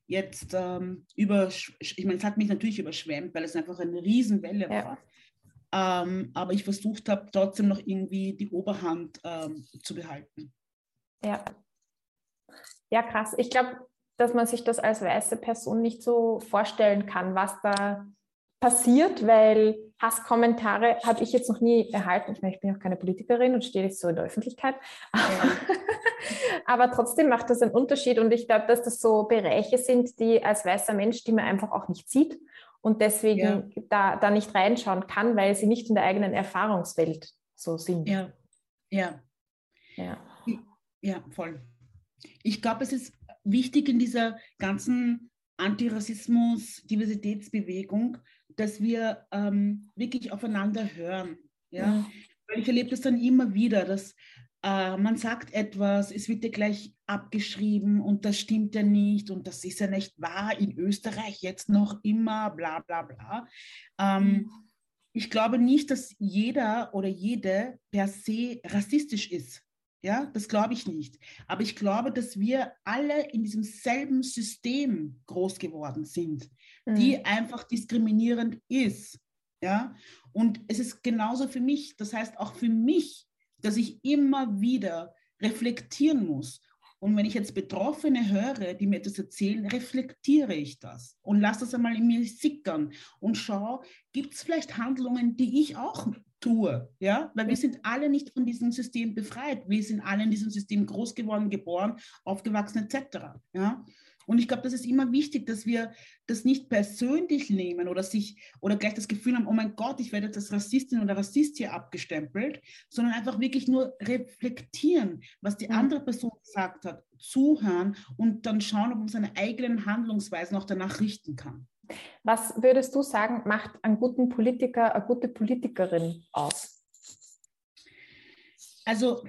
jetzt ähm, über, ich meine, es hat mich natürlich überschwemmt, weil es einfach eine Riesenwelle ja. war ähm, aber ich versucht habe, trotzdem noch irgendwie die Oberhand ähm, zu behalten. Ja. Ja, krass. Ich glaube, dass man sich das als weiße Person nicht so vorstellen kann, was da passiert, weil Hasskommentare habe ich jetzt noch nie erhalten. Ich meine, ich bin auch keine Politikerin und stehe nicht so in der Öffentlichkeit. Ja. <laughs> Aber trotzdem macht das einen Unterschied und ich glaube, dass das so Bereiche sind, die als weißer Mensch, die man einfach auch nicht sieht und deswegen ja. da, da nicht reinschauen kann, weil sie nicht in der eigenen Erfahrungswelt so sind. Ja, ja. Ja, ja voll. Ich glaube, es ist wichtig in dieser ganzen Antirassismus-Diversitätsbewegung, dass wir ähm, wirklich aufeinander hören. Ja? Weil ich erlebe das dann immer wieder, dass äh, man sagt etwas, es wird dir gleich abgeschrieben und das stimmt ja nicht und das ist ja nicht wahr in Österreich jetzt noch immer, bla bla bla. Ähm, mhm. Ich glaube nicht, dass jeder oder jede per se rassistisch ist. Ja, das glaube ich nicht. Aber ich glaube, dass wir alle in diesem selben System groß geworden sind, mhm. die einfach diskriminierend ist. Ja, und es ist genauso für mich. Das heißt auch für mich, dass ich immer wieder reflektieren muss. Und wenn ich jetzt Betroffene höre, die mir das erzählen, reflektiere ich das und lasse das einmal in mir sickern und schaue, gibt es vielleicht Handlungen, die ich auch tue, ja, weil wir sind alle nicht von diesem System befreit. Wir sind alle in diesem System groß geworden, geboren, aufgewachsen etc. Ja, und ich glaube, das ist immer wichtig, dass wir das nicht persönlich nehmen oder sich oder gleich das Gefühl haben, oh mein Gott, ich werde jetzt als Rassistin oder Rassist hier abgestempelt, sondern einfach wirklich nur reflektieren, was die mhm. andere Person gesagt hat, zuhören und dann schauen, ob man seine eigenen Handlungsweisen auch danach richten kann. Was würdest du sagen, macht einen guten Politiker, eine gute Politikerin aus? Also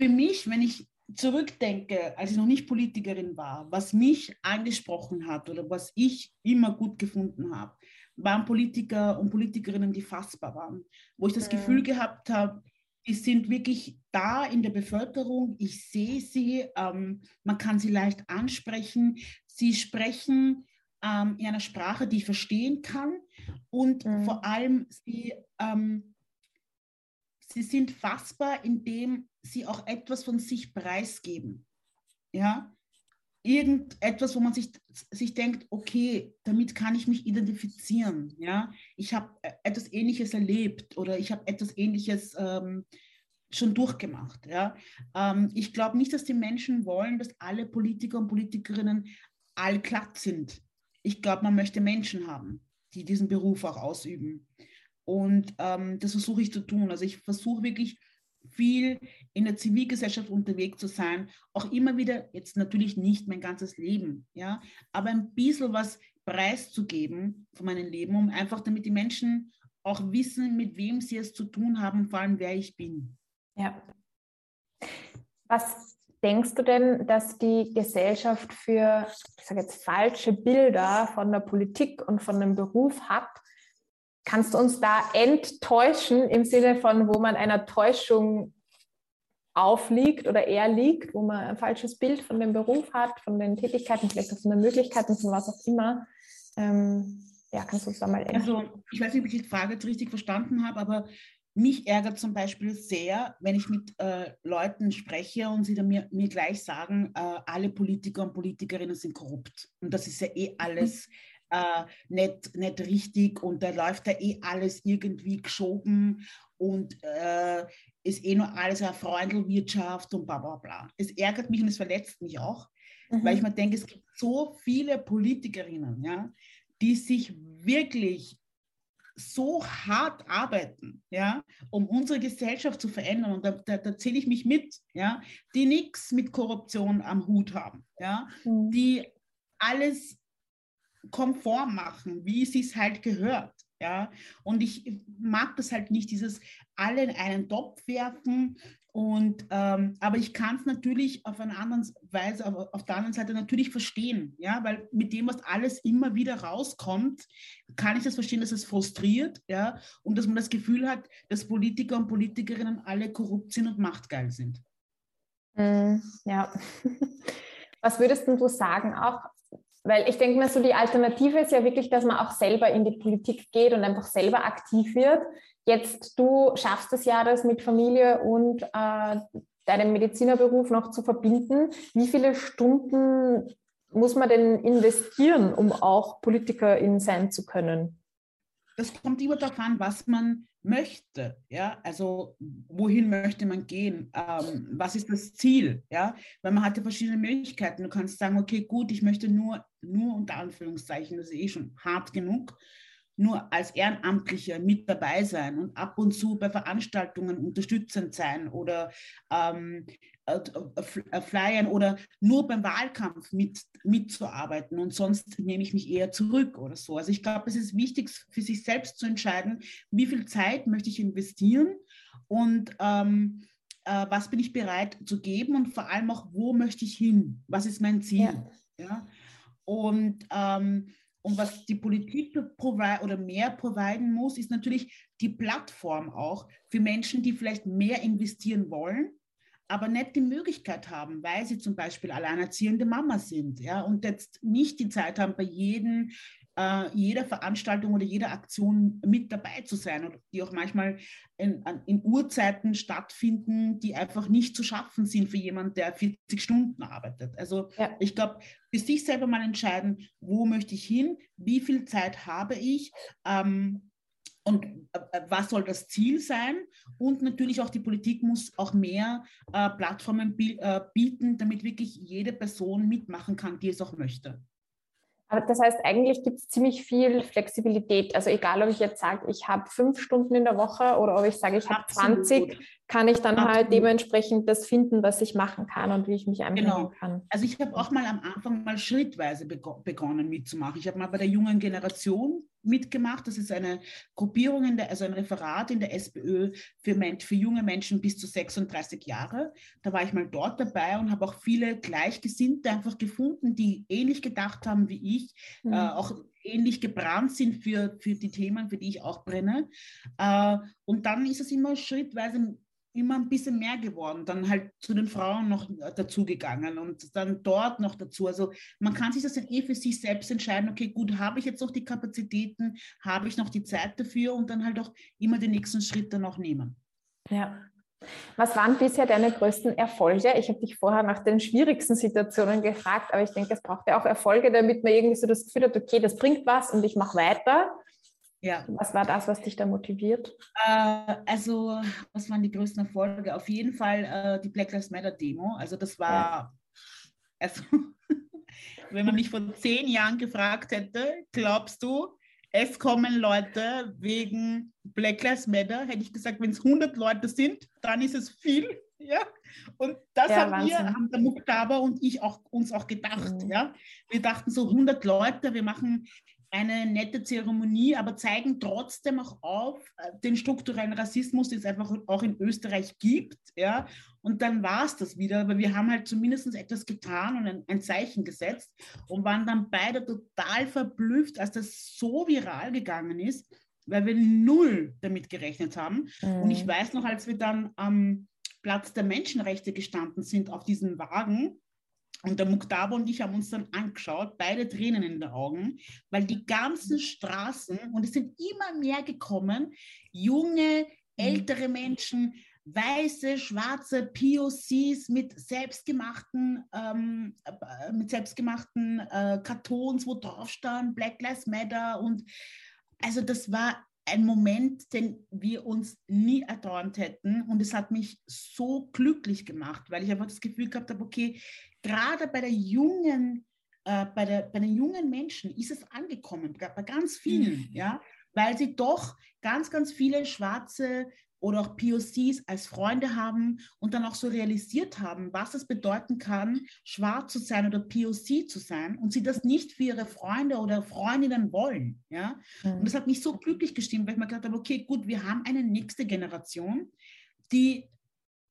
für mich, wenn ich zurückdenke, als ich noch nicht Politikerin war, was mich angesprochen hat oder was ich immer gut gefunden habe, waren Politiker und Politikerinnen, die fassbar waren, wo ich das mhm. Gefühl gehabt habe, die sind wirklich da in der Bevölkerung, ich sehe sie, ähm, man kann sie leicht ansprechen, sie sprechen ähm, in einer Sprache, die ich verstehen kann und mhm. vor allem sie, ähm, sie sind fassbar, indem sie auch etwas von sich preisgeben. Ja, irgendetwas, wo man sich, sich denkt, okay, damit kann ich mich identifizieren. Ja, ich habe etwas Ähnliches erlebt oder ich habe etwas Ähnliches ähm, schon durchgemacht. Ja, ähm, ich glaube nicht, dass die Menschen wollen, dass alle Politiker und Politikerinnen allglatt sind ich glaube, man möchte Menschen haben, die diesen Beruf auch ausüben. Und ähm, das versuche ich zu tun. Also ich versuche wirklich viel in der Zivilgesellschaft unterwegs zu sein, auch immer wieder, jetzt natürlich nicht mein ganzes Leben, ja, aber ein bisschen was preiszugeben von meinem Leben, um einfach damit die Menschen auch wissen, mit wem sie es zu tun haben, vor allem wer ich bin. Ja. Was denkst du denn, dass die Gesellschaft für, ich sage jetzt, falsche Bilder von der Politik und von dem Beruf hat? Kannst du uns da enttäuschen im Sinne von, wo man einer Täuschung aufliegt oder eher liegt, wo man ein falsches Bild von dem Beruf hat, von den Tätigkeiten, vielleicht auch von den Möglichkeiten, von was auch immer? Ähm, ja, kannst du uns da mal Also, ich weiß nicht, ob ich die Frage jetzt richtig verstanden habe, aber mich ärgert zum Beispiel sehr, wenn ich mit äh, Leuten spreche und sie dann mir, mir gleich sagen, äh, alle Politiker und Politikerinnen sind korrupt. Und das ist ja eh alles äh, nicht, nicht richtig und da läuft ja eh alles irgendwie geschoben und äh, ist eh nur alles eine Freundelwirtschaft und bla bla bla. Es ärgert mich und es verletzt mich auch, mhm. weil ich mir denke, es gibt so viele Politikerinnen, ja, die sich wirklich so hart arbeiten, ja, um unsere Gesellschaft zu verändern. Und da, da, da zähle ich mich mit, ja, die nichts mit Korruption am Hut haben, ja, mhm. die alles konform machen, wie es sich halt gehört. Ja, und ich mag das halt nicht, dieses alle in einen Topf werfen und, ähm, aber ich kann es natürlich auf eine andere Weise, aber auf der anderen Seite natürlich verstehen, ja, weil mit dem, was alles immer wieder rauskommt, kann ich das verstehen, dass es frustriert, ja, und dass man das Gefühl hat, dass Politiker und Politikerinnen alle korrupt sind und machtgeil sind. Mm, ja. <laughs> Was würdest du sagen auch? Weil ich denke mir so, die Alternative ist ja wirklich, dass man auch selber in die Politik geht und einfach selber aktiv wird. Jetzt, du schaffst es ja, das mit Familie und äh, deinem Medizinerberuf noch zu verbinden. Wie viele Stunden muss man denn investieren, um auch Politikerin sein zu können? Das kommt immer darauf an, was man möchte. Ja, also wohin möchte man gehen? Ähm, was ist das Ziel? Ja, weil man hat ja verschiedene Möglichkeiten. Du kannst sagen, okay, gut, ich möchte nur, nur unter Anführungszeichen, das ist eh schon hart genug, nur als Ehrenamtlicher mit dabei sein und ab und zu bei Veranstaltungen unterstützend sein oder ähm, äh, äh, flyern oder nur beim Wahlkampf mit, mitzuarbeiten und sonst nehme ich mich eher zurück oder so. Also ich glaube, es ist wichtig für sich selbst zu entscheiden, wie viel Zeit möchte ich investieren und ähm, äh, was bin ich bereit zu geben und vor allem auch, wo möchte ich hin? Was ist mein Ziel? Ja. ja? Und ähm, und was die Politik oder mehr providen muss, ist natürlich die Plattform auch für Menschen, die vielleicht mehr investieren wollen, aber nicht die Möglichkeit haben, weil sie zum Beispiel alleinerziehende Mama sind, ja, und jetzt nicht die Zeit haben, bei jedem äh, jeder Veranstaltung oder jeder Aktion mit dabei zu sein und die auch manchmal in, in Uhrzeiten stattfinden, die einfach nicht zu schaffen sind für jemanden, der 40 Stunden arbeitet. Also ja. ich glaube, für sich selber mal entscheiden, wo möchte ich hin, wie viel Zeit habe ich, ähm, und äh, was soll das Ziel sein? Und natürlich auch die Politik muss auch mehr äh, Plattformen äh, bieten, damit wirklich jede Person mitmachen kann, die es auch möchte. Aber das heißt, eigentlich gibt es ziemlich viel Flexibilität. Also egal, ob ich jetzt sage, ich habe fünf Stunden in der Woche oder ob ich sage, ich habe 20, kann ich dann halt Absolut. halt dementsprechend das finden, was ich machen kann und wie ich mich einbringen genau. kann. Also ich habe auch mal am Anfang mal schrittweise begonnen mitzumachen. Ich habe mal bei der jungen Generation mitgemacht. Das ist eine Gruppierung, in der, also ein Referat in der SPÖ für, Mensch, für junge Menschen bis zu 36 Jahre. Da war ich mal dort dabei und habe auch viele Gleichgesinnte einfach gefunden, die ähnlich gedacht haben wie ich, mhm. äh, auch ähnlich gebrannt sind für, für die Themen, für die ich auch brenne. Äh, und dann ist es immer schrittweise immer ein bisschen mehr geworden, dann halt zu den Frauen noch dazugegangen und dann dort noch dazu. Also man kann sich das dann eh für sich selbst entscheiden, okay, gut, habe ich jetzt noch die Kapazitäten, habe ich noch die Zeit dafür und dann halt auch immer den nächsten Schritt dann auch nehmen. Ja. Was waren bisher deine größten Erfolge? Ich habe dich vorher nach den schwierigsten Situationen gefragt, aber ich denke, es braucht ja auch Erfolge, damit man irgendwie so das Gefühl hat, okay, das bringt was und ich mache weiter. Ja. Was war das, was dich da motiviert? Äh, also, was waren die größten Erfolge? Auf jeden Fall äh, die Black Lives Matter Demo. Also, das war, ja. <laughs> also, <laughs> wenn man mich vor zehn Jahren gefragt hätte, glaubst du, es kommen Leute wegen Black Lives Matter, hätte ich gesagt, wenn es 100 Leute sind, dann ist es viel. <laughs> Ja, und das ja, haben wir, haben der Muktaba und ich auch, uns auch gedacht. Mhm. Ja, wir dachten so 100 Leute, wir machen eine nette Zeremonie, aber zeigen trotzdem auch auf äh, den strukturellen Rassismus, den es einfach auch in Österreich gibt. Ja? Und dann war es das wieder, aber wir haben halt zumindest etwas getan und ein, ein, Zeichen gesetzt und waren dann beide total verblüfft, als das so viral gegangen ist, weil wir null damit gerechnet haben. Mhm. Und ich mhm. weiß noch, als wir dann am Platz der Menschenrechte gestanden sind auf diesem Wagen, und der Muktaba und ich haben uns dann angeschaut, beide Tränen in den Augen, weil die ganzen Straßen, und es sind immer mehr gekommen, junge, ältere Menschen, weiße, schwarze POCs mit selbstgemachten, ähm, äh, mit selbstgemachten äh, Kartons, wo drauf stand Black Lives Matter. Und also das war ein Moment, den wir uns nie erträumt hätten. Und es hat mich so glücklich gemacht, weil ich einfach das Gefühl gehabt habe, okay, gerade bei der jungen, äh, bei, der, bei den jungen Menschen ist es angekommen, bei ganz vielen, mhm. ja, weil sie doch ganz, ganz viele schwarze oder auch POCs als Freunde haben und dann auch so realisiert haben, was es bedeuten kann, schwarz zu sein oder POC zu sein und sie das nicht für ihre Freunde oder Freundinnen wollen. Ja? Mhm. Und das hat mich so glücklich gestimmt, weil ich mir gedacht habe, okay, gut, wir haben eine nächste Generation, die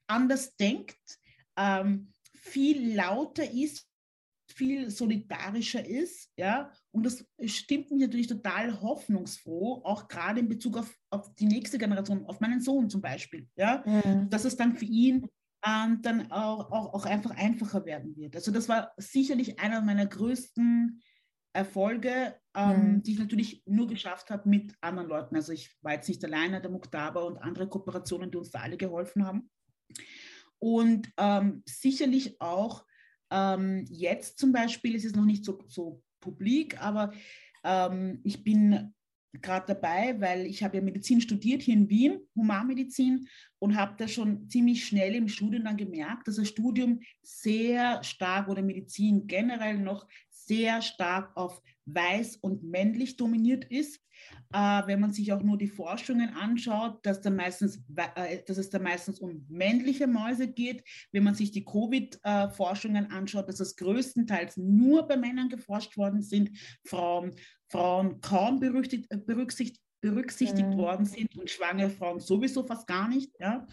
anders denkt, ähm, viel lauter ist, viel solidarischer ist, ja, und das stimmt mich natürlich total hoffnungsfroh, auch gerade in Bezug auf, auf die nächste Generation, auf meinen Sohn zum Beispiel, ja, mhm. dass es dann für ihn ähm, dann auch, auch, auch einfach einfacher werden wird. Also das war sicherlich einer meiner größten Erfolge, ähm, mhm. die ich natürlich nur geschafft habe mit anderen Leuten. Also ich war jetzt nicht alleine, der Muktaba und andere Kooperationen, die uns da alle geholfen haben. Und ähm, sicherlich auch ähm, jetzt zum Beispiel ist es noch nicht so, so publik, aber ähm, ich bin gerade dabei, weil ich habe ja Medizin studiert hier in Wien, Humanmedizin, und habe da schon ziemlich schnell im Studium dann gemerkt, dass das Studium sehr stark oder Medizin generell noch sehr stark auf weiß und männlich dominiert ist. Äh, wenn man sich auch nur die Forschungen anschaut, dass, da meistens, äh, dass es da meistens um männliche Mäuse geht. Wenn man sich die Covid-Forschungen anschaut, dass es größtenteils nur bei Männern geforscht worden sind, Frauen, Frauen kaum berücksichtigt, berücksichtigt berücksichtigt mhm. worden sind und schwangere Frauen sowieso fast gar nicht. Ja?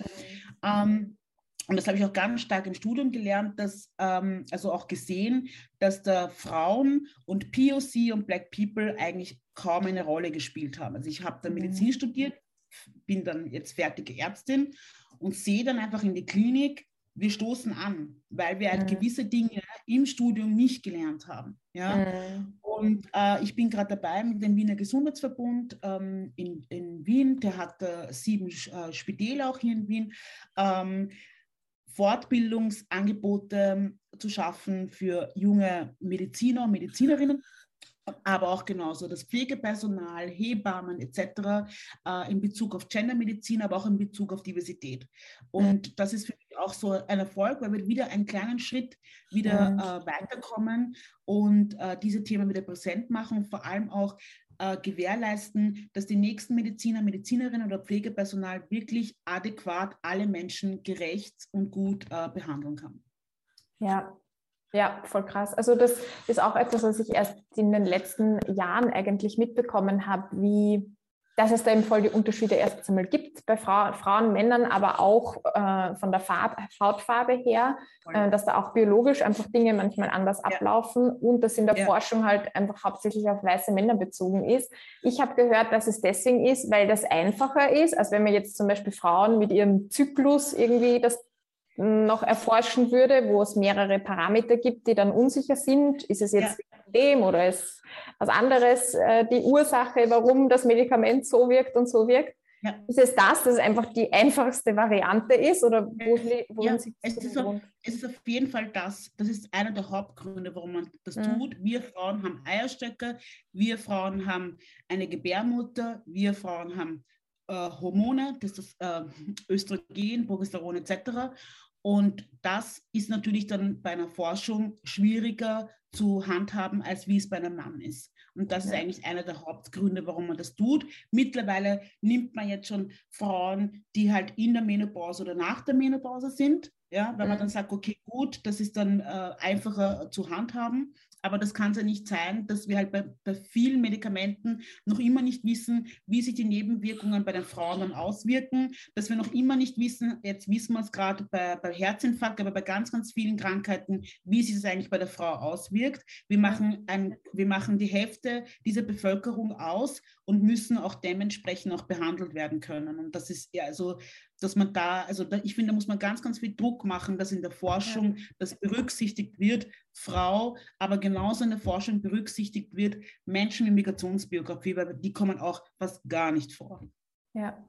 Mhm. Ähm, und das habe ich auch ganz stark im Studium gelernt, dass, ähm, also auch gesehen, dass da Frauen und POC und Black People eigentlich kaum eine Rolle gespielt haben. Also ich habe dann Medizin mhm. studiert, bin dann jetzt fertige Ärztin und sehe dann einfach in die Klinik, wir stoßen an, weil wir halt mhm. gewisse Dinge im Studium nicht gelernt haben. Ja? Mhm. Und äh, ich bin gerade dabei mit dem Wiener Gesundheitsverbund ähm, in, in Wien, der hat äh, sieben äh, Spitäle auch hier in Wien, ähm, Fortbildungsangebote zu schaffen für junge Mediziner und Medizinerinnen aber auch genauso das Pflegepersonal, Hebammen etc. Äh, in Bezug auf Gendermedizin, aber auch in Bezug auf Diversität. Und das ist für mich auch so ein Erfolg, weil wir wieder einen kleinen Schritt wieder äh, weiterkommen und äh, diese Themen wieder präsent machen und vor allem auch äh, gewährleisten, dass die nächsten Mediziner, Medizinerinnen oder Pflegepersonal wirklich adäquat alle Menschen gerecht und gut äh, behandeln kann. Ja, ja, voll krass. Also das ist auch etwas, was ich erst in den letzten Jahren eigentlich mitbekommen habe, wie dass es da eben voll die Unterschiede erst einmal gibt bei Frau, Frauen, Männern, aber auch äh, von der Farb, Hautfarbe her, äh, dass da auch biologisch einfach Dinge manchmal anders ja. ablaufen und das in der ja. Forschung halt einfach hauptsächlich auf weiße Männer bezogen ist. Ich habe gehört, dass es deswegen ist, weil das einfacher ist, als wenn man jetzt zum Beispiel Frauen mit ihrem Zyklus irgendwie das noch erforschen würde, wo es mehrere Parameter gibt, die dann unsicher sind. Ist es jetzt ja. dem oder ist was anderes äh, die Ursache, warum das Medikament so wirkt und so wirkt? Ja. Ist es das, dass es einfach die einfachste Variante ist oder wo, wo ja, es, ist auf, es ist auf jeden Fall das. Das ist einer der Hauptgründe, warum man das mhm. tut. Wir Frauen haben Eierstöcke, wir Frauen haben eine Gebärmutter, wir Frauen haben äh, Hormone, das ist äh, Östrogen, Progesteron etc. Und das ist natürlich dann bei einer Forschung schwieriger zu handhaben, als wie es bei einem Mann ist. Und das ja. ist eigentlich einer der Hauptgründe, warum man das tut. Mittlerweile nimmt man jetzt schon Frauen, die halt in der Menopause oder nach der Menopause sind. Ja, wenn man dann sagt, okay, gut, das ist dann äh, einfacher zu handhaben. Aber das kann es ja nicht sein, dass wir halt bei, bei, vielen Medikamenten noch immer nicht wissen, wie sich die Nebenwirkungen bei den Frauen dann auswirken, dass wir noch immer nicht wissen, jetzt wissen wir es gerade bei, bei Herzinfarkt, aber bei ganz, ganz vielen Krankheiten, wie sich das eigentlich bei der Frau auswirkt. Wir machen, ein, wir machen die Hälfte dieser Bevölkerung aus und müssen auch dementsprechend auch behandelt werden können. Und das ist ja also dass man da, also da, ich finde, da muss man ganz, ganz viel Druck machen, dass in der Forschung das berücksichtigt wird, Frau, aber genauso in der Forschung berücksichtigt wird, Menschen mit Migrationsbiografie, weil die kommen auch fast gar nicht vor. Ja,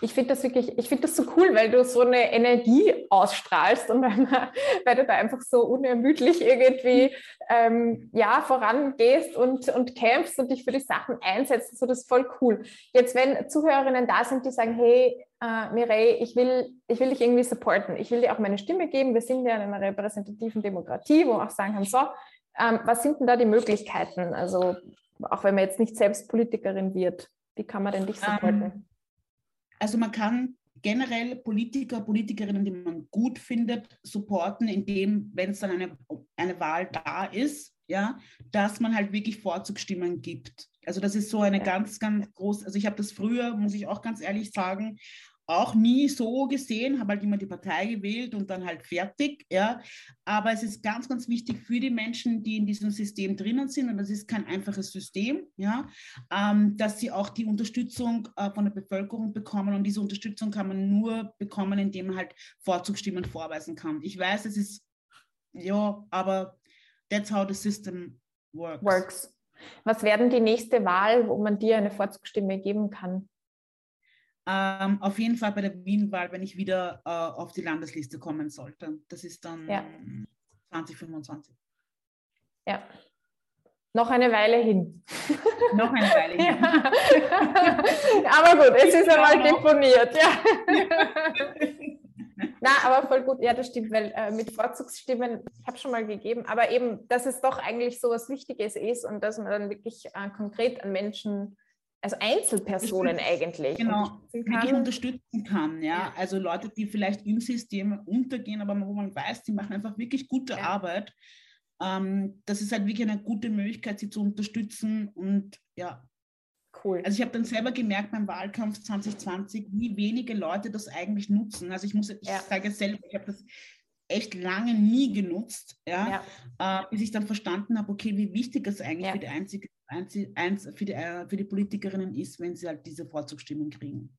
ich finde das wirklich, ich finde das so cool, weil du so eine Energie ausstrahlst und <laughs> weil, weil du da einfach so unermüdlich irgendwie ähm, ja, vorangehst und, und kämpfst und dich für die Sachen einsetzt. So, das ist voll cool. Jetzt, wenn Zuhörerinnen da sind, die sagen, hey, äh, Mireille, ich will, ich will dich irgendwie supporten, ich will dir auch meine Stimme geben, wir sind ja in einer repräsentativen Demokratie, wo wir auch sagen kann, so, ähm, was sind denn da die Möglichkeiten? Also auch wenn man jetzt nicht selbst Politikerin wird, wie kann man denn dich supporten? Ähm, also man kann generell Politiker, Politikerinnen, die man gut findet, supporten, indem, wenn es dann eine, eine Wahl da ist, ja, dass man halt wirklich Vorzugsstimmen gibt. Also das ist so eine ganz, ganz groß, also ich habe das früher, muss ich auch ganz ehrlich sagen, auch nie so gesehen, habe halt immer die Partei gewählt und dann halt fertig, ja. Aber es ist ganz, ganz wichtig für die Menschen, die in diesem System drinnen sind, und das ist kein einfaches System, ja, ähm, dass sie auch die Unterstützung äh, von der Bevölkerung bekommen. Und diese Unterstützung kann man nur bekommen, indem man halt Vorzugsstimmen vorweisen kann. Ich weiß, es ist, ja, aber that's how the system works. works. Was werden die nächste Wahl, wo man dir eine Vorzugsstimme geben kann? Ähm, auf jeden Fall bei der Wien-Wahl, wenn ich wieder äh, auf die Landesliste kommen sollte. Das ist dann ja. 2025. Ja. Noch eine Weile hin. Noch eine Weile hin. <laughs> Ja. aber gut, es ist einmal deponiert. Ja. <laughs> Na, aber voll gut. Ja, das stimmt, weil äh, mit Vorzugsstimmen, ich habe schon mal gegeben, aber eben, dass es doch eigentlich so was Wichtiges ist und dass man dann wirklich äh, konkret an Menschen also Einzelpersonen eigentlich. Genau, wirklich unterstützen kann. Ja? ja? Also Leute, die vielleicht im System untergehen, aber wo man weiß, die machen einfach wirklich gute ja. Arbeit. Ähm, das ist halt wirklich eine gute Möglichkeit, sie zu unterstützen und ja. Cool. Also ich habe dann selber gemerkt beim Wahlkampf 2020, wie wenige Leute das eigentlich nutzen. Also ich muss, ich ja. sage selber, ich habe das echt lange nie genutzt, ja, ja. Äh, bis ich dann verstanden habe, okay, wie wichtig es eigentlich ja. für, die einzige, eins, für, die, äh, für die Politikerinnen ist, wenn sie halt diese Vorzugsstimmen kriegen.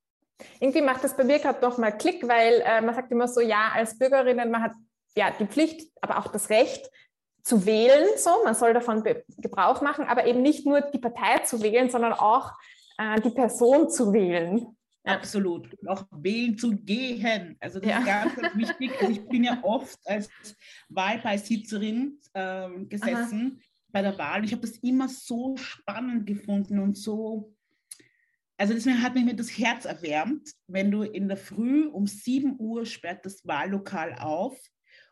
Irgendwie macht das bei mir gerade noch mal Klick, weil äh, man sagt immer so, ja, als Bürgerinnen, man hat ja die Pflicht, aber auch das Recht zu wählen, so, man soll davon Gebrauch machen, aber eben nicht nur die Partei zu wählen, sondern auch äh, die Person zu wählen. Absolut. auch wählen zu gehen. Also das ja. ist ganz, ganz wichtig. Also ich bin ja <laughs> oft als Wahlbeisitzerin äh, gesessen. Bei der Wahl. Ich habe das immer so spannend gefunden und so, also das hat mir das Herz erwärmt, wenn du in der Früh um 7 Uhr sperrt das Wahllokal auf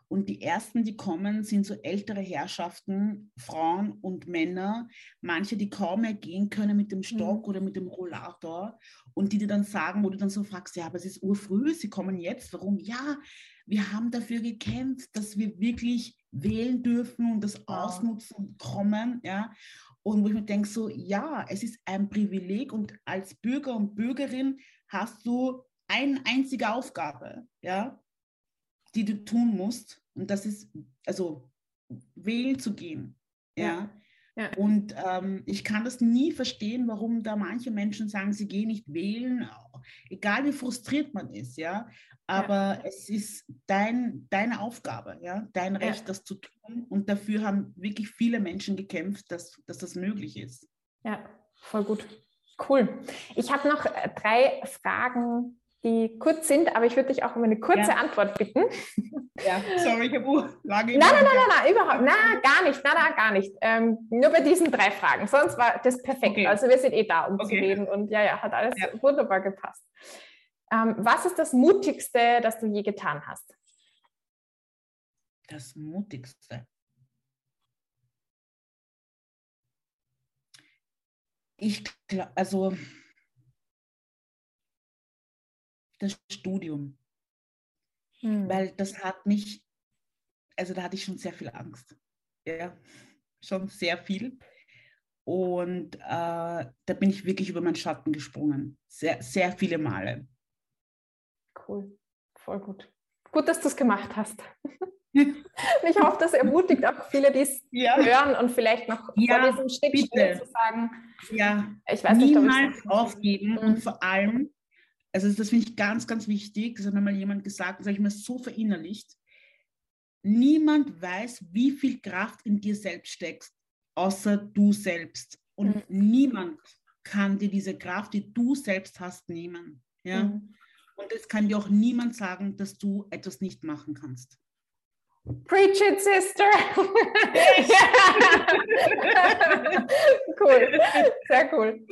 und die ersten, die kommen, sind so ältere Herrschaften, Frauen und Männer, manche, die kaum mehr gehen können mit dem Stock mhm. oder mit dem Rollator und die dir dann sagen, wo du dann so fragst, ja, aber es ist urfrüh, sie kommen jetzt, warum? Ja, wir haben dafür gekämpft, dass wir wirklich wählen dürfen und das ausnutzen kommen, ja. Und wo ich mir denke, so, ja, es ist ein Privileg und als Bürger und Bürgerin hast du eine einzige Aufgabe, ja die du tun musst. Und das ist, also wählen zu gehen. Ja. ja. Und ähm, ich kann das nie verstehen, warum da manche Menschen sagen, sie gehen nicht wählen, egal wie frustriert man ist, ja. Aber ja. es ist dein, deine Aufgabe, ja, dein Recht, ja. das zu tun. Und dafür haben wirklich viele Menschen gekämpft, dass, dass das möglich ist. Ja, voll gut. Cool. Ich habe noch äh, drei Fragen die kurz sind, aber ich würde dich auch um eine kurze ja. Antwort bitten. Ja, sorry, ich habe lange. Nein, nein, nein, nein, nein, überhaupt, nein, gar nicht, nein, nein, gar nicht. Ähm, nur bei diesen drei Fragen. Sonst war das perfekt. Okay. Also wir sind eh da, um okay. zu reden und ja, ja, hat alles ja. wunderbar gepasst. Ähm, was ist das Mutigste, das du je getan hast? Das Mutigste. Ich glaube, also das Studium. Hm. Weil das hat mich, also da hatte ich schon sehr viel Angst. Ja, schon sehr viel. Und äh, da bin ich wirklich über meinen Schatten gesprungen. Sehr, sehr viele Male. Cool, voll gut. Gut, dass du es gemacht hast. <laughs> ich hoffe, das ermutigt auch viele, die es ja. hören und vielleicht noch ja, vor diesem Schritt zu sagen, ja, ich weiß niemals nicht, aufgeben mhm. und vor allem also das finde ich ganz, ganz wichtig. Das hat mir mal jemand gesagt, das habe ich mir so verinnerlicht. Niemand weiß, wie viel Kraft in dir selbst steckt, außer du selbst. Und mhm. niemand kann dir diese Kraft, die du selbst hast, nehmen. Ja? Mhm. Und es kann dir auch niemand sagen, dass du etwas nicht machen kannst. Preach it, sister. <laughs> cool, sehr cool.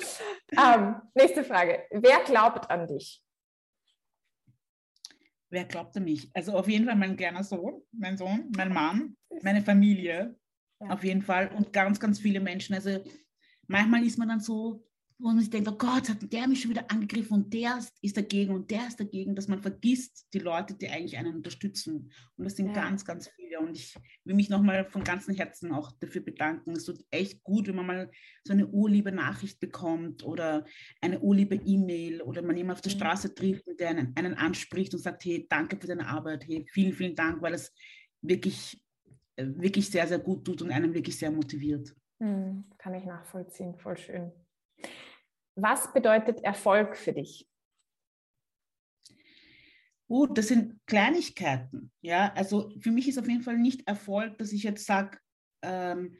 Ähm, nächste Frage. Wer glaubt an dich? Wer glaubt an mich? Also auf jeden Fall mein kleiner Sohn, mein Sohn, mein Mann, meine Familie. Ja. Auf jeden Fall. Und ganz, ganz viele Menschen. Also manchmal ist man dann so, wo man sich denkt, oh Gott, hat der mich schon wieder angegriffen und der ist dagegen und der ist dagegen, dass man vergisst die Leute, die eigentlich einen unterstützen. Und das sind ja. ganz, ganz viele. Und ich will mich nochmal von ganzem Herzen auch dafür bedanken. Es tut echt gut, wenn man mal so eine urliebe Nachricht bekommt oder eine urliebe E-Mail oder man jemanden auf der Straße trifft und der einen, einen anspricht und sagt, hey, danke für deine Arbeit, hey, vielen, vielen Dank, weil es wirklich, äh, wirklich sehr, sehr gut tut und einen wirklich sehr motiviert. Hm, kann ich nachvollziehen, voll schön. Was bedeutet Erfolg für dich? Uh, das sind Kleinigkeiten. Ja, also für mich ist auf jeden Fall nicht Erfolg, dass ich jetzt sage, ähm,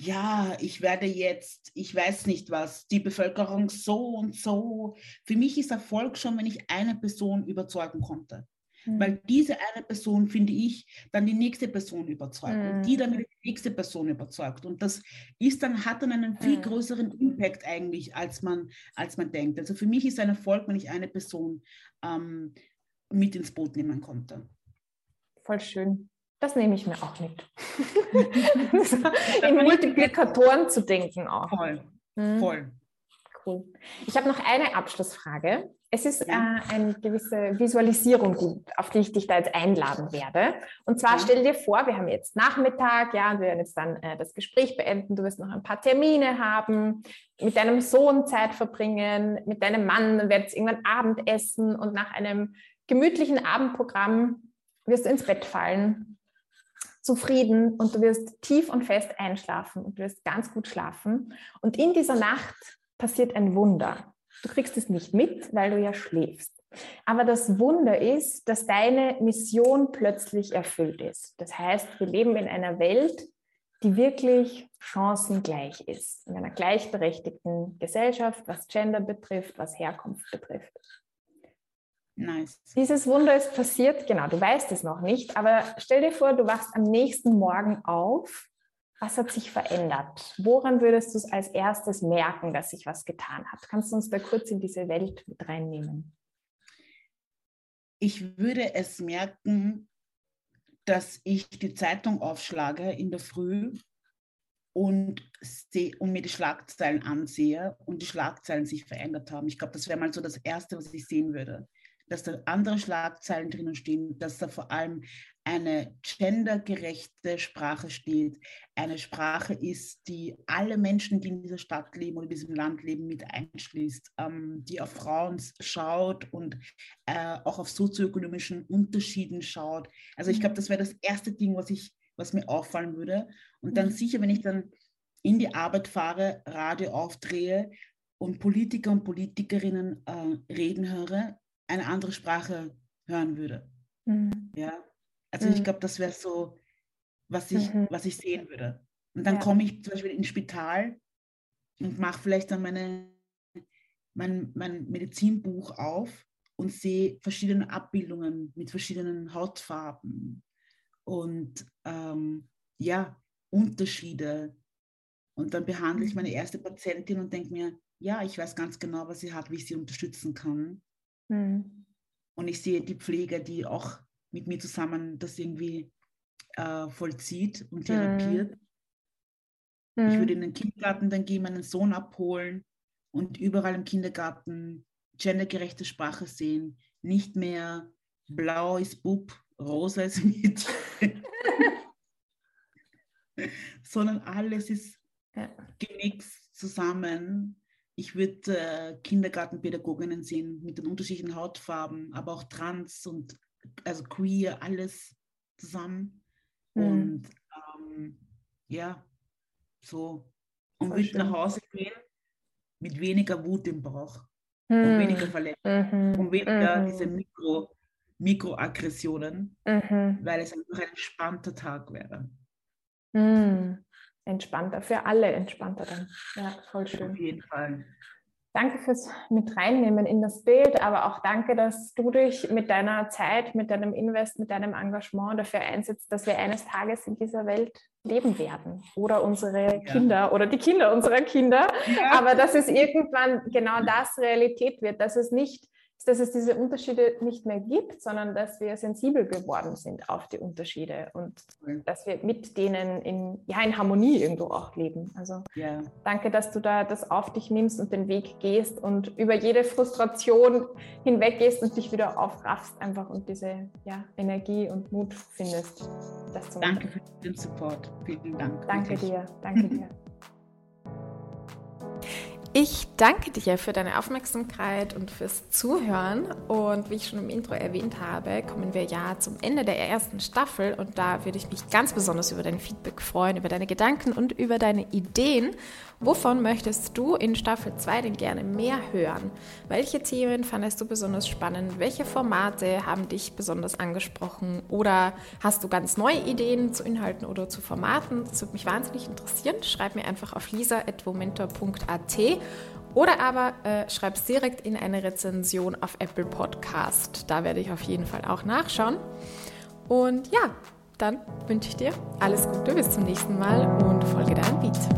ja, ich werde jetzt, ich weiß nicht was, die Bevölkerung so und so. Für mich ist Erfolg schon, wenn ich eine Person überzeugen konnte. Mhm. Weil diese eine Person, finde ich, dann die nächste Person überzeugt mhm. und die dann die nächste Person überzeugt. Und das ist dann, hat dann einen viel mhm. größeren Impact eigentlich, als man, als man denkt. Also für mich ist ein Erfolg, wenn ich eine Person ähm, mit ins Boot nehmen konnte. Voll schön. Das nehme ich mir auch mit. <laughs> <laughs> In Multiplikatoren zu denken auch. Voll, mhm. voll. Cool. Ich habe noch eine Abschlussfrage. Es ist ja. äh, eine gewisse Visualisierung, die, auf die ich dich da jetzt einladen werde. Und zwar ja. stell dir vor, wir haben jetzt Nachmittag, ja, und wir werden jetzt dann äh, das Gespräch beenden. Du wirst noch ein paar Termine haben, mit deinem Sohn Zeit verbringen, mit deinem Mann, werdet irgendwann Abendessen und nach einem gemütlichen Abendprogramm wirst du ins Bett fallen, zufrieden und du wirst tief und fest einschlafen und du wirst ganz gut schlafen. Und in dieser Nacht passiert ein Wunder. Du kriegst es nicht mit, weil du ja schläfst. Aber das Wunder ist, dass deine Mission plötzlich erfüllt ist. Das heißt, wir leben in einer Welt, die wirklich chancengleich ist, in einer gleichberechtigten Gesellschaft, was Gender betrifft, was Herkunft betrifft. Nice. Dieses Wunder ist passiert, genau, du weißt es noch nicht, aber stell dir vor, du wachst am nächsten Morgen auf. Was hat sich verändert? Woran würdest du es als erstes merken, dass sich was getan hat? Kannst du uns da kurz in diese Welt mit reinnehmen? Ich würde es merken, dass ich die Zeitung aufschlage in der Früh und, seh, und mir die Schlagzeilen ansehe und die Schlagzeilen sich verändert haben. Ich glaube, das wäre mal so das Erste, was ich sehen würde dass da andere Schlagzeilen drinnen stehen, dass da vor allem eine gendergerechte Sprache steht, eine Sprache ist, die alle Menschen, die in dieser Stadt leben oder in diesem Land leben, mit einschließt, ähm, die auf Frauen schaut und äh, auch auf sozioökonomischen Unterschieden schaut. Also ich glaube, das wäre das erste Ding, was, ich, was mir auffallen würde. Und dann mhm. sicher, wenn ich dann in die Arbeit fahre, Radio aufdrehe und Politiker und Politikerinnen äh, reden höre, eine andere Sprache hören würde. Mhm. Ja, also mhm. ich glaube, das wäre so, was ich, mhm. was ich sehen würde. Und dann ja. komme ich zum Beispiel ins Spital und mache vielleicht dann meine, mein, mein Medizinbuch auf und sehe verschiedene Abbildungen mit verschiedenen Hautfarben und ähm, ja, Unterschiede. Und dann behandle ich meine mhm. erste Patientin und denke mir, ja, ich weiß ganz genau, was sie hat, wie ich sie unterstützen kann. Mhm. Und ich sehe die Pflege, die auch mit mir zusammen das irgendwie äh, vollzieht und therapiert. Mhm. Ich würde in den Kindergarten dann gehen, meinen Sohn abholen und überall im Kindergarten gendergerechte Sprache sehen. Nicht mehr blau ist Bub, rosa ist Mädchen. <laughs> sondern alles ist ja. gemixt zusammen ich würde äh, Kindergartenpädagoginnen sehen mit den unterschiedlichen Hautfarben, aber auch trans und also queer, alles zusammen. Mhm. Und ähm, ja, so. Und würde nach Hause gehen mit weniger Wut im Bauch mhm. und hm. weniger Verletzungen mhm. und weniger mhm. diese Mikro, Mikroaggressionen, mhm. weil es einfach ein entspannter Tag wäre. Mhm entspannter, für alle entspannter dann. Ja, voll schön. Auf jeden Fall. Danke fürs mit reinnehmen in das Bild, aber auch danke, dass du dich mit deiner Zeit, mit deinem Invest, mit deinem Engagement dafür einsetzt, dass wir eines Tages in dieser Welt leben werden oder unsere ja. Kinder oder die Kinder unserer Kinder. Ja. Aber dass es irgendwann genau das Realität wird, dass es nicht dass es diese Unterschiede nicht mehr gibt, sondern dass wir sensibel geworden sind auf die Unterschiede und dass wir mit denen in, ja, in Harmonie irgendwo auch leben. Also ja. danke, dass du da das auf dich nimmst und den Weg gehst und über jede Frustration hinweggehst und dich wieder aufraffst einfach und diese ja, Energie und Mut findest. Danke für den Support. Vielen Dank. Danke dir. Danke dir. <laughs> Ich danke dir für deine Aufmerksamkeit und fürs Zuhören. Und wie ich schon im Intro erwähnt habe, kommen wir ja zum Ende der ersten Staffel. Und da würde ich mich ganz besonders über dein Feedback freuen, über deine Gedanken und über deine Ideen. Wovon möchtest du in Staffel 2 denn gerne mehr hören? Welche Themen fandest du besonders spannend? Welche Formate haben dich besonders angesprochen? Oder hast du ganz neue Ideen zu Inhalten oder zu Formaten? Das würde mich wahnsinnig interessieren. Schreib mir einfach auf oder aber äh, schreib es direkt in eine Rezension auf Apple Podcast. Da werde ich auf jeden Fall auch nachschauen. Und ja, dann wünsche ich dir alles Gute bis zum nächsten Mal und folge deinem Beat.